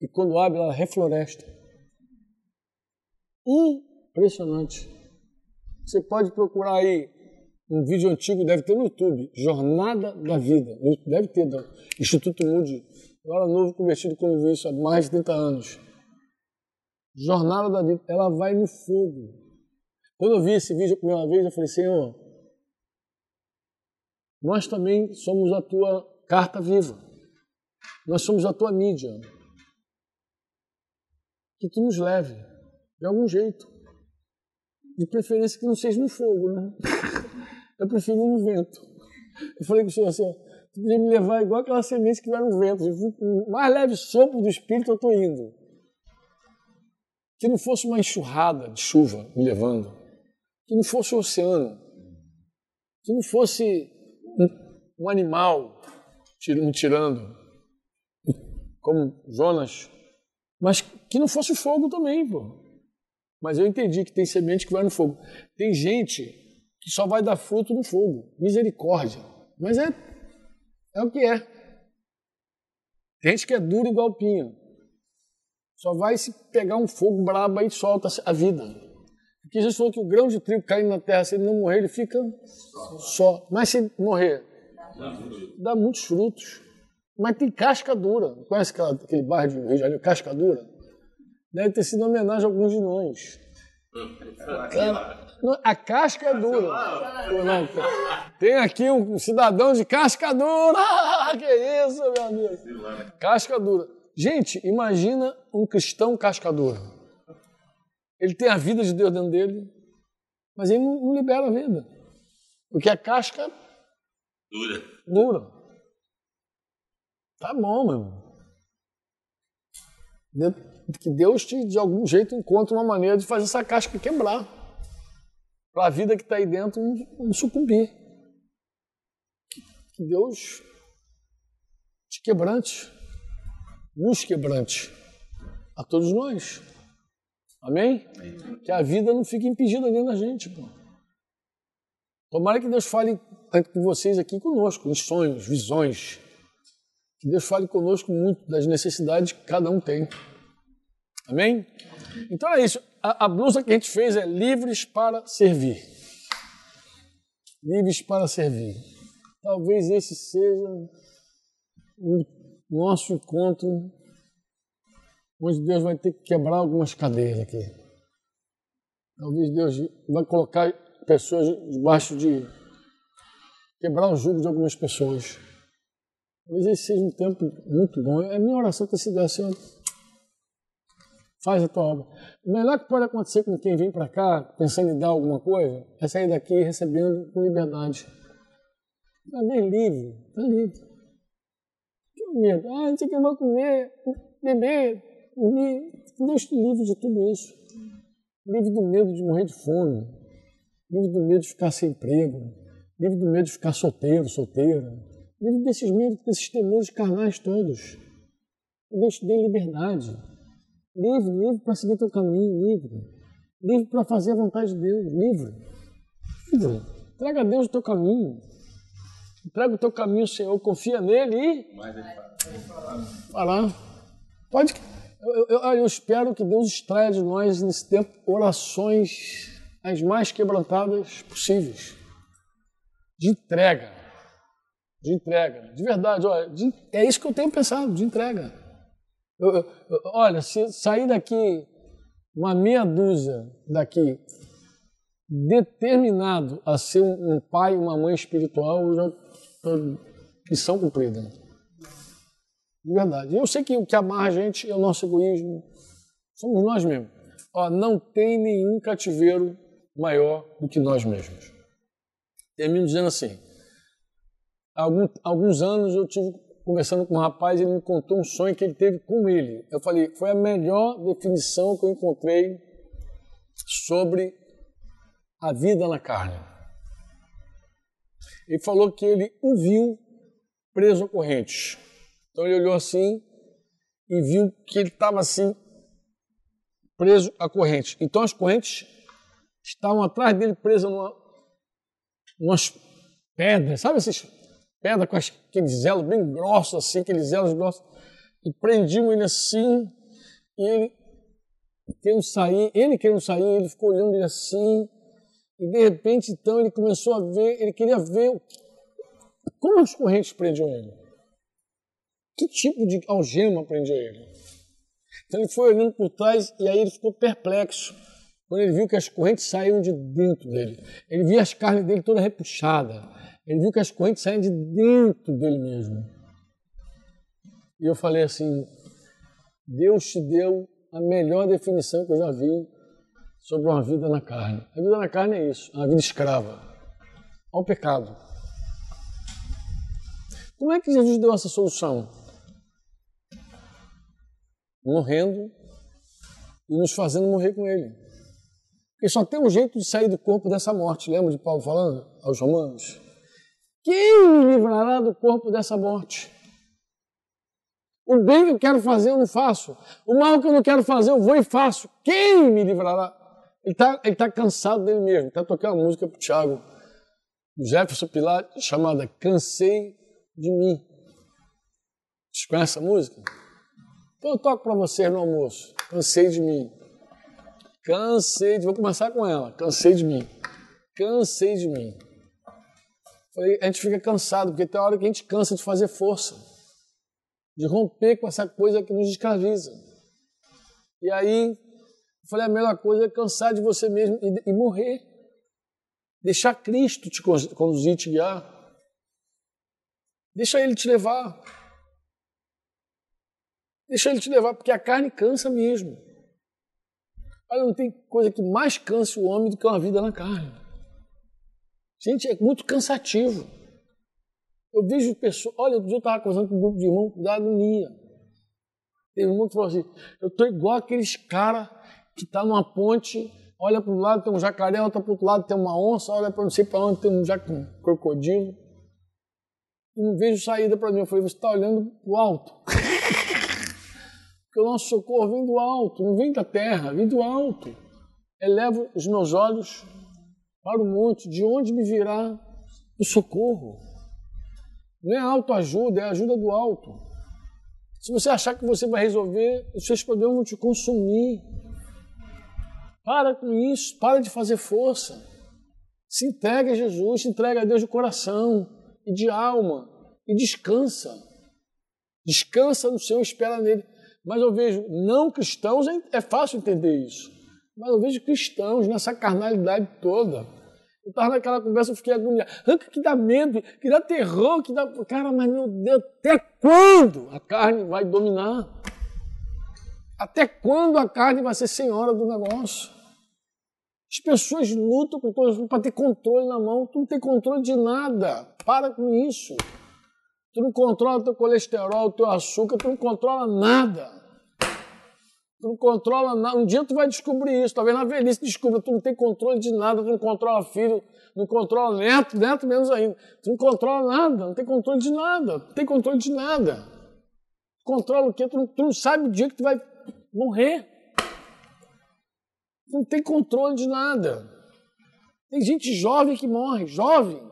E quando abre, ela refloresta. Impressionante. Você pode procurar aí um vídeo antigo, deve ter no YouTube, Jornada da Vida. Deve ter, do Instituto Moody. Era novo convertido quando vi isso há mais de 30 anos. Jornada da Vida. Ela vai no fogo. Quando eu vi esse vídeo a primeira vez, eu falei, Senhor, nós também somos a tua carta viva. Nós somos a tua mídia. Que tu nos leve, de algum jeito. De preferência que não seja no fogo, né? Eu prefiro no vento. Eu falei com o senhor assim, tu podia me levar igual aquela semente que vai no vento. O mais leve sopro do Espírito eu estou indo. Que não fosse uma enxurrada de chuva me levando. Que não fosse o oceano. Que não fosse um, um animal me tirando como Jonas, mas que não fosse fogo também, pô. Mas eu entendi que tem semente que vai no fogo. Tem gente que só vai dar fruto no fogo. Misericórdia. Mas é, é o que é. Tem gente que é duro igual pinho. Só vai se pegar um fogo brabo e solta a vida. Porque Jesus falou que o grão de trigo caindo na terra, se ele não morrer, ele fica só. Mas se morrer, dá muitos frutos. Mas tem casca dura. Conhece aquele bairro de Rio de Janeiro, casca dura? Deve ter sido homenagem a alguns de nós. A casca é dura. Tem aqui um cidadão de casca dura. Que isso, meu amigo. Casca dura. Gente, imagina um cristão casca dura. Ele tem a vida de Deus dentro dele, mas ele não, não libera a vida. Porque a casca Dura. dura. Tá bom, meu irmão. Que Deus te, de algum jeito, encontre uma maneira de fazer essa casca quebrar. Para a vida que está aí dentro não, sucumbir. Que, que Deus te quebrante. Nos quebrante. a todos nós. Amém? Que a vida não fique impedida dentro da gente. Pô. Tomara que Deus fale com vocês aqui conosco, em sonhos, visões. Que Deus fale conosco muito das necessidades que cada um tem. Amém? Então é isso. A, a blusa que a gente fez é livres para servir. Livres para servir. Talvez esse seja o nosso encontro onde Deus vai ter que quebrar algumas cadeias aqui. Talvez Deus vai colocar pessoas debaixo de quebrar o jugo de algumas pessoas. Talvez esse seja um tempo muito bom. É minha oração que se der, Senhor. Faz a tua obra. O melhor que pode acontecer com quem vem para cá pensando em dar alguma coisa é sair daqui recebendo com liberdade. Está bem livre, está livre. Que medo. Ah, não sei o que eu vou comer, beber, dormir. Deus te livre de tudo isso. Livre do medo de morrer de fome. Livre do medo de ficar sem emprego. Livre do medo de ficar solteiro, solteira. Livre desses medos, desses temores carnais todos. Deus te dê liberdade. Livre, livre para seguir teu caminho, livre. Livre para fazer a vontade de Deus, livre. Livre. Entrega a Deus o teu caminho. Entrega o teu caminho, Senhor, confia nele e. Mas ele fala. Falar. Pode. Eu, eu, eu espero que Deus extraia de nós nesse tempo orações as mais quebrantadas possíveis. De entrega. De entrega. De verdade, olha, de- é isso que eu tenho pensado, de entrega. Eu- olha, se sair daqui uma meia dúzia daqui determinado a ser um, um pai e uma mãe espiritual, eu já estou missão cumprida. De verdade. Eu sei que o que amarra a gente é o nosso egoísmo. Somos nós mesmos. Ó, não tem nenhum cativeiro maior do que nós mesmos. Termino dizendo assim. Alguns anos eu tive conversando com um rapaz, ele me contou um sonho que ele teve com ele. Eu falei, foi a melhor definição que eu encontrei sobre a vida na carne. Ele falou que ele o viu preso a correntes. Então ele olhou assim e viu que ele estava assim, preso a correntes. Então as correntes estavam atrás dele presas numa, umas pedras, sabe essas pedras com aqueles elos bem grossos, assim, aqueles elos grossos, e prendiam ele assim, e ele querendo sair, ele querendo sair, ele ficou olhando ele assim, e de repente então ele começou a ver, ele queria ver como as correntes prendiam ele. Que tipo de algema prendia ele? Então ele foi olhando por trás e aí ele ficou perplexo quando ele viu que as correntes saíam de dentro dele. Ele via as carnes dele toda repuxada. Ele viu que as correntes saíam de dentro dele mesmo. E eu falei assim: Deus te deu a melhor definição que eu já vi sobre uma vida na carne. A vida na carne é isso, uma vida escrava ao pecado. Como é que Jesus deu essa solução? Morrendo e nos fazendo morrer com Ele. Porque só tem um jeito de sair do corpo dessa morte. Lembra de Paulo falando aos Romanos? Quem me livrará do corpo dessa morte? O bem que eu quero fazer, eu não faço. O mal que eu não quero fazer, eu vou e faço. Quem me livrará? Ele está ele tá cansado dele mesmo. Está tocando uma música para o Tiago, Jefferson Pilar, chamada Cansei de Mim. Vocês conhecem essa música? Então eu toco para vocês no almoço. Cansei de mim. Cansei de. Vou começar com ela. Cansei de mim. Cansei de mim. Falei, a gente fica cansado, porque tem hora que a gente cansa de fazer força, de romper com essa coisa que nos escraviza. E aí, eu falei, a melhor coisa é cansar de você mesmo e, e morrer. Deixar Cristo te con- conduzir, te guiar. Deixa Ele te levar. Deixa Ele te levar, porque a carne cansa mesmo. Olha, não tem coisa que mais canse o homem do que uma vida na carne. Gente, é muito cansativo. Eu vejo pessoas. Olha, eu estava conversando com um grupo de irmãos da agonia. Tem um irmão que falou assim: eu estou igual aqueles caras que tá numa ponte, olha para um lado tem um jacaré, olha para o outro lado tem uma onça, olha para não sei para onde tem um, jac... um crocodilo. E não vejo saída para mim. Eu falei: você está olhando para o alto. Porque o nosso socorro vem do alto, não vem da terra, vem do alto. Elevo os meus olhos para o monte, de onde me virá o socorro? Não é autoajuda, é ajuda do alto. Se você achar que você vai resolver, os seus problemas vão te consumir. Para com isso, para de fazer força. Se entrega a Jesus, se entrega a Deus de coração e de alma e descansa. Descansa no Senhor, espera nele. Mas eu vejo não cristãos, é fácil entender isso. Mas eu vejo cristãos nessa carnalidade toda. Eu estava naquela conversa, eu fiquei agoniado. Que dá medo, que dá terror, que dá. Cara, mas meu Deus, até quando a carne vai dominar? Até quando a carne vai ser senhora do negócio? As pessoas lutam para ter controle na mão. Tu não tem controle de nada. Para com isso. Tu não controla teu colesterol, teu açúcar, tu não controla nada. Tu não controla nada. Um dia tu vai descobrir isso. Talvez na velhice descubra. Tu não tem controle de nada, tu não controla filho, não controla neto, neto menos ainda. Tu não controla nada, não tem controle de nada. Não tem controle de nada. Controla o quê? Tu não, tu não sabe o dia que tu vai morrer. Tu não tem controle de nada. Tem gente jovem que morre, jovem.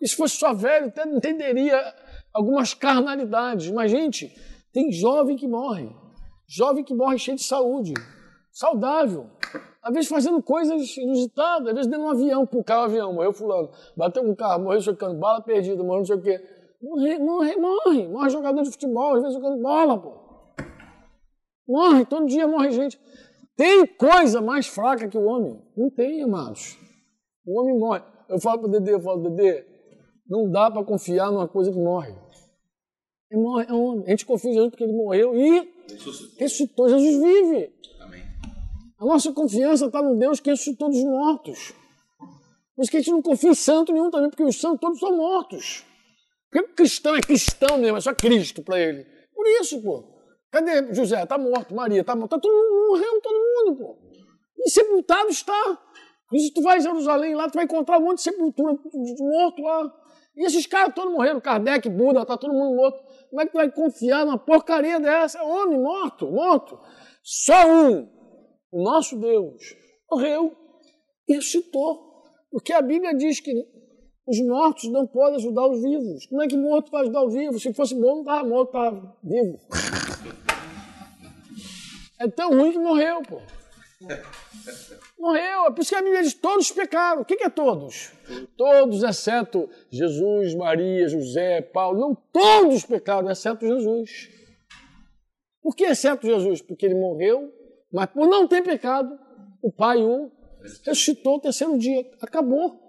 E se fosse só velho, até entenderia algumas carnalidades. Mas, gente, tem jovem que morre. Jovem que morre cheio de saúde, saudável. Às vezes fazendo coisas inusitadas, às vezes dentro de um avião, caiu um avião, morreu fulano, bateu um carro, morreu chocando, bala perdida, morreu não sei o quê. Morre, morre, morre. Morre jogador de futebol, às vezes jogando bola, pô. Morre, todo dia morre gente. Tem coisa mais fraca que o homem? Não tem, amados. O homem morre. Eu falo para o Dedê, eu falo, Dedê, não dá para confiar numa coisa que morre. Ele morre, é um homem. A gente confia em Jesus porque ele morreu e ressuscitou. Jesus vive. Amém. A nossa confiança está no Deus que ressuscitou dos mortos. Por isso que a gente não confia em santo nenhum também, porque os santos todos são mortos. Porque o cristão é cristão mesmo, é só Cristo para ele. Por isso, pô. Cadê José? Está morto. Maria está morto. Está todo mundo, morreu todo mundo, pô. E sepultado está. Por isso tu vai em Jerusalém lá, tu vai encontrar um monte de sepultura de morto lá. E esses caras todos morreram. Kardec, Buda, está todo mundo morto. Como é que tu vai confiar numa porcaria dessa? É homem morto, morto. Só um, o nosso Deus, morreu e ressuscitou. Porque a Bíblia diz que os mortos não podem ajudar os vivos. Como é que morto vai ajudar o vivo? Se fosse bom, não estava morto, estava vivo. É tão ruim que morreu, pô. Morreu. É por isso que a Bíblia diz: todos pecaram. O que, é todos? Todos, exceto Jesus, Maria, José, Paulo. Não, todos pecaram, exceto Jesus. Por que exceto Jesus? Porque ele morreu, mas por não ter pecado, o Pai o ressuscitou o terceiro dia. Acabou.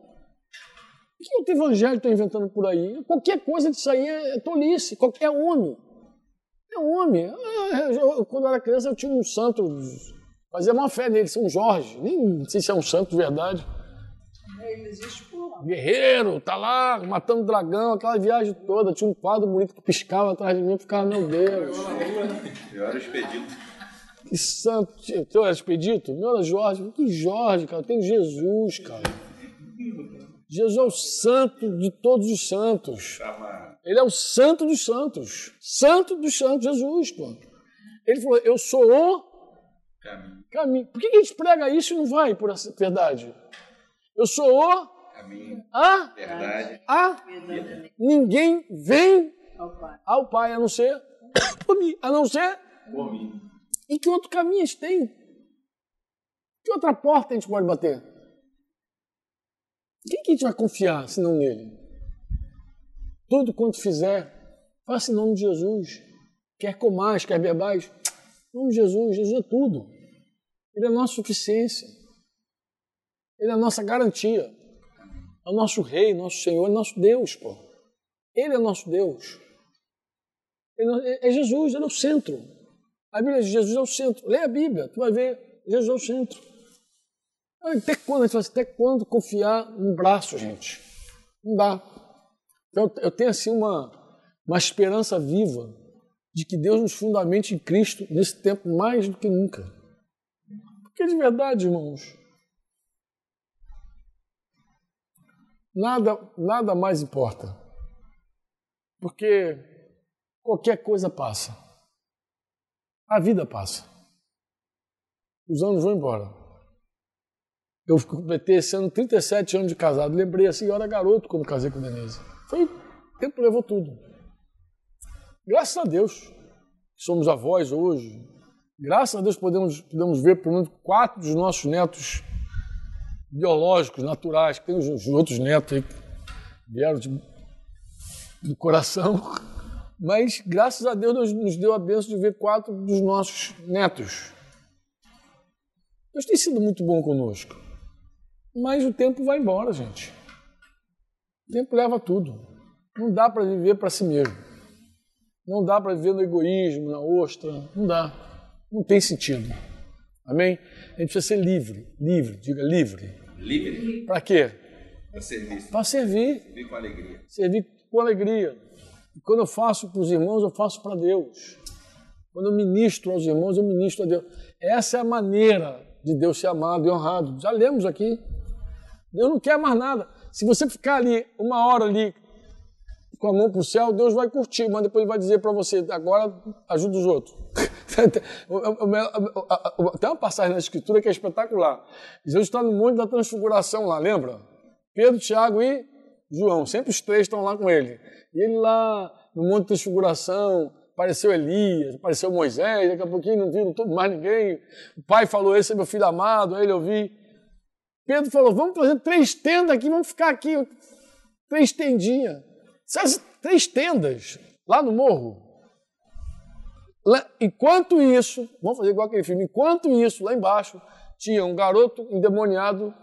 O que o evangelho está inventando por aí? Qualquer coisa disso aí é tolice. Qualquer homem. É homem. Ah, eu, quando eu era criança, eu tinha um santo, fazia uma fé nele, São Jorge. Nem sei se é um santo de verdade. Ele existe por Guerreiro, tá lá, matando dragão, aquela viagem toda. Tinha um quadro bonito que piscava atrás de mim, eu ficava, meu Deus. Eu era o expedito. Que santo. Teu era expedito? Meu era Jorge. Que Jorge, cara? Tem Jesus, cara. Jesus é o santo de todos os santos. Ele é o santo dos santos. Santo dos santos, Jesus, pô. Ele falou, eu sou o Caminho. Caminho. Por que a gente prega isso e não vai por essa verdade? Eu sou o Caminho. a, Verdade. a. Ninguém vem ao Pai. ao Pai a não ser por mim, a não ser. Por mim. E que outro caminho a gente tem? Que outra porta a gente pode bater? Quem que a gente vai confiar senão nele? Tudo quanto fizer, faça em nome de Jesus. Quer comais, quer bebais, em nome de Jesus. Jesus é tudo. Ele é a nossa suficiência. Ele é a nossa garantia. É o nosso Rei, nosso Senhor, é nosso Deus, pô. Ele é nosso Deus. Ele é Jesus, ele é o centro. A Bíblia diz Jesus é o centro. Lê a Bíblia, tu vai ver. Jesus é o centro. Até quando, a gente fala assim, até quando confiar num braço, gente? Não dá. Então, eu tenho assim uma, uma esperança viva de que Deus nos fundamente em Cristo nesse tempo mais do que nunca. Porque de verdade, irmãos, nada, nada mais importa. Porque qualquer coisa passa. A vida passa. Os anos vão embora. Eu completei esse ano 37 anos de casado. Lembrei assim, eu era garoto quando casei com a Denise. Foi, o tempo levou tudo. Graças a Deus, somos avós hoje. Graças a Deus podemos, podemos ver pelo menos quatro dos nossos netos biológicos, naturais, que tem os, os outros netos aí que vieram de, do coração. Mas graças a Deus nos, nos deu a bênção de ver quatro dos nossos netos. Deus tem sido muito bom conosco. Mas o tempo vai embora, gente. O tempo leva tudo. Não dá para viver para si mesmo. Não dá para viver no egoísmo, na ostra. Não dá. Não tem sentido. Amém? A gente precisa ser livre. Livre, diga livre. Livre Para quê? para servir. Para servir. Servir com alegria. Servir com alegria. E quando eu faço para os irmãos, eu faço para Deus. Quando eu ministro aos irmãos, eu ministro a Deus. Essa é a maneira de Deus ser amado e honrado. Já lemos aqui. Deus não quer mais nada. Se você ficar ali uma hora ali com a mão para o céu, Deus vai curtir, mas depois ele vai dizer para você, agora ajuda os outros. Tem uma passagem na Escritura que é espetacular. Jesus está no Monte da Transfiguração lá, lembra? Pedro, Tiago e João, sempre os três estão lá com ele. E ele lá no Monte da Transfiguração, apareceu Elias, apareceu Moisés, daqui a pouquinho não viram mais ninguém. O pai falou, esse é meu filho amado, ele ouvi. Pedro falou, vamos fazer três tendas aqui, vamos ficar aqui, três tendinhas. Essas três tendas, lá no morro. Enquanto isso, vamos fazer igual aquele filme, enquanto isso, lá embaixo, tinha um garoto endemoniado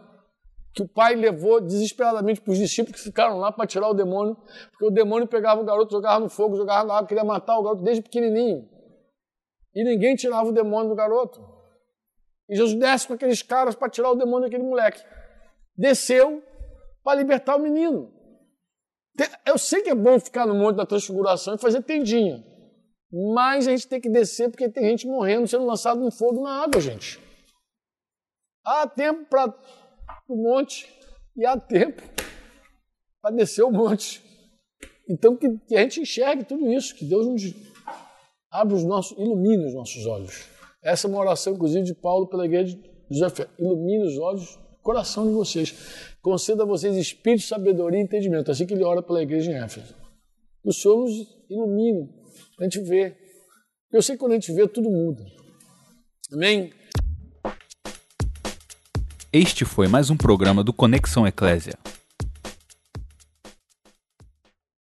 que o pai levou desesperadamente para os discípulos que ficaram lá para tirar o demônio, porque o demônio pegava o garoto, jogava no fogo, jogava na água, queria matar o garoto desde pequenininho. E ninguém tirava o demônio do garoto. E Jesus desce com aqueles caras para tirar o demônio daquele moleque. Desceu para libertar o menino. Eu sei que é bom ficar no Monte da Transfiguração e fazer tendinha, mas a gente tem que descer porque tem gente morrendo, sendo lançado no fogo na água, gente. Há tempo para o monte e há tempo para descer o monte. Então que, que, a gente enxergue tudo isso, que Deus nos abra os nossos, ilumine os nossos olhos. Essa é uma oração, inclusive, de Paulo pela igreja de José. Ilumine os olhos, coração de vocês. Conceda a vocês espírito, sabedoria e entendimento. Assim que ele ora pela igreja em Éfeso. O Senhor nos ilumine, a gente ver. Eu sei que quando a gente vê, tudo muda. Amém? Este foi mais um programa do Conexão Eclésia.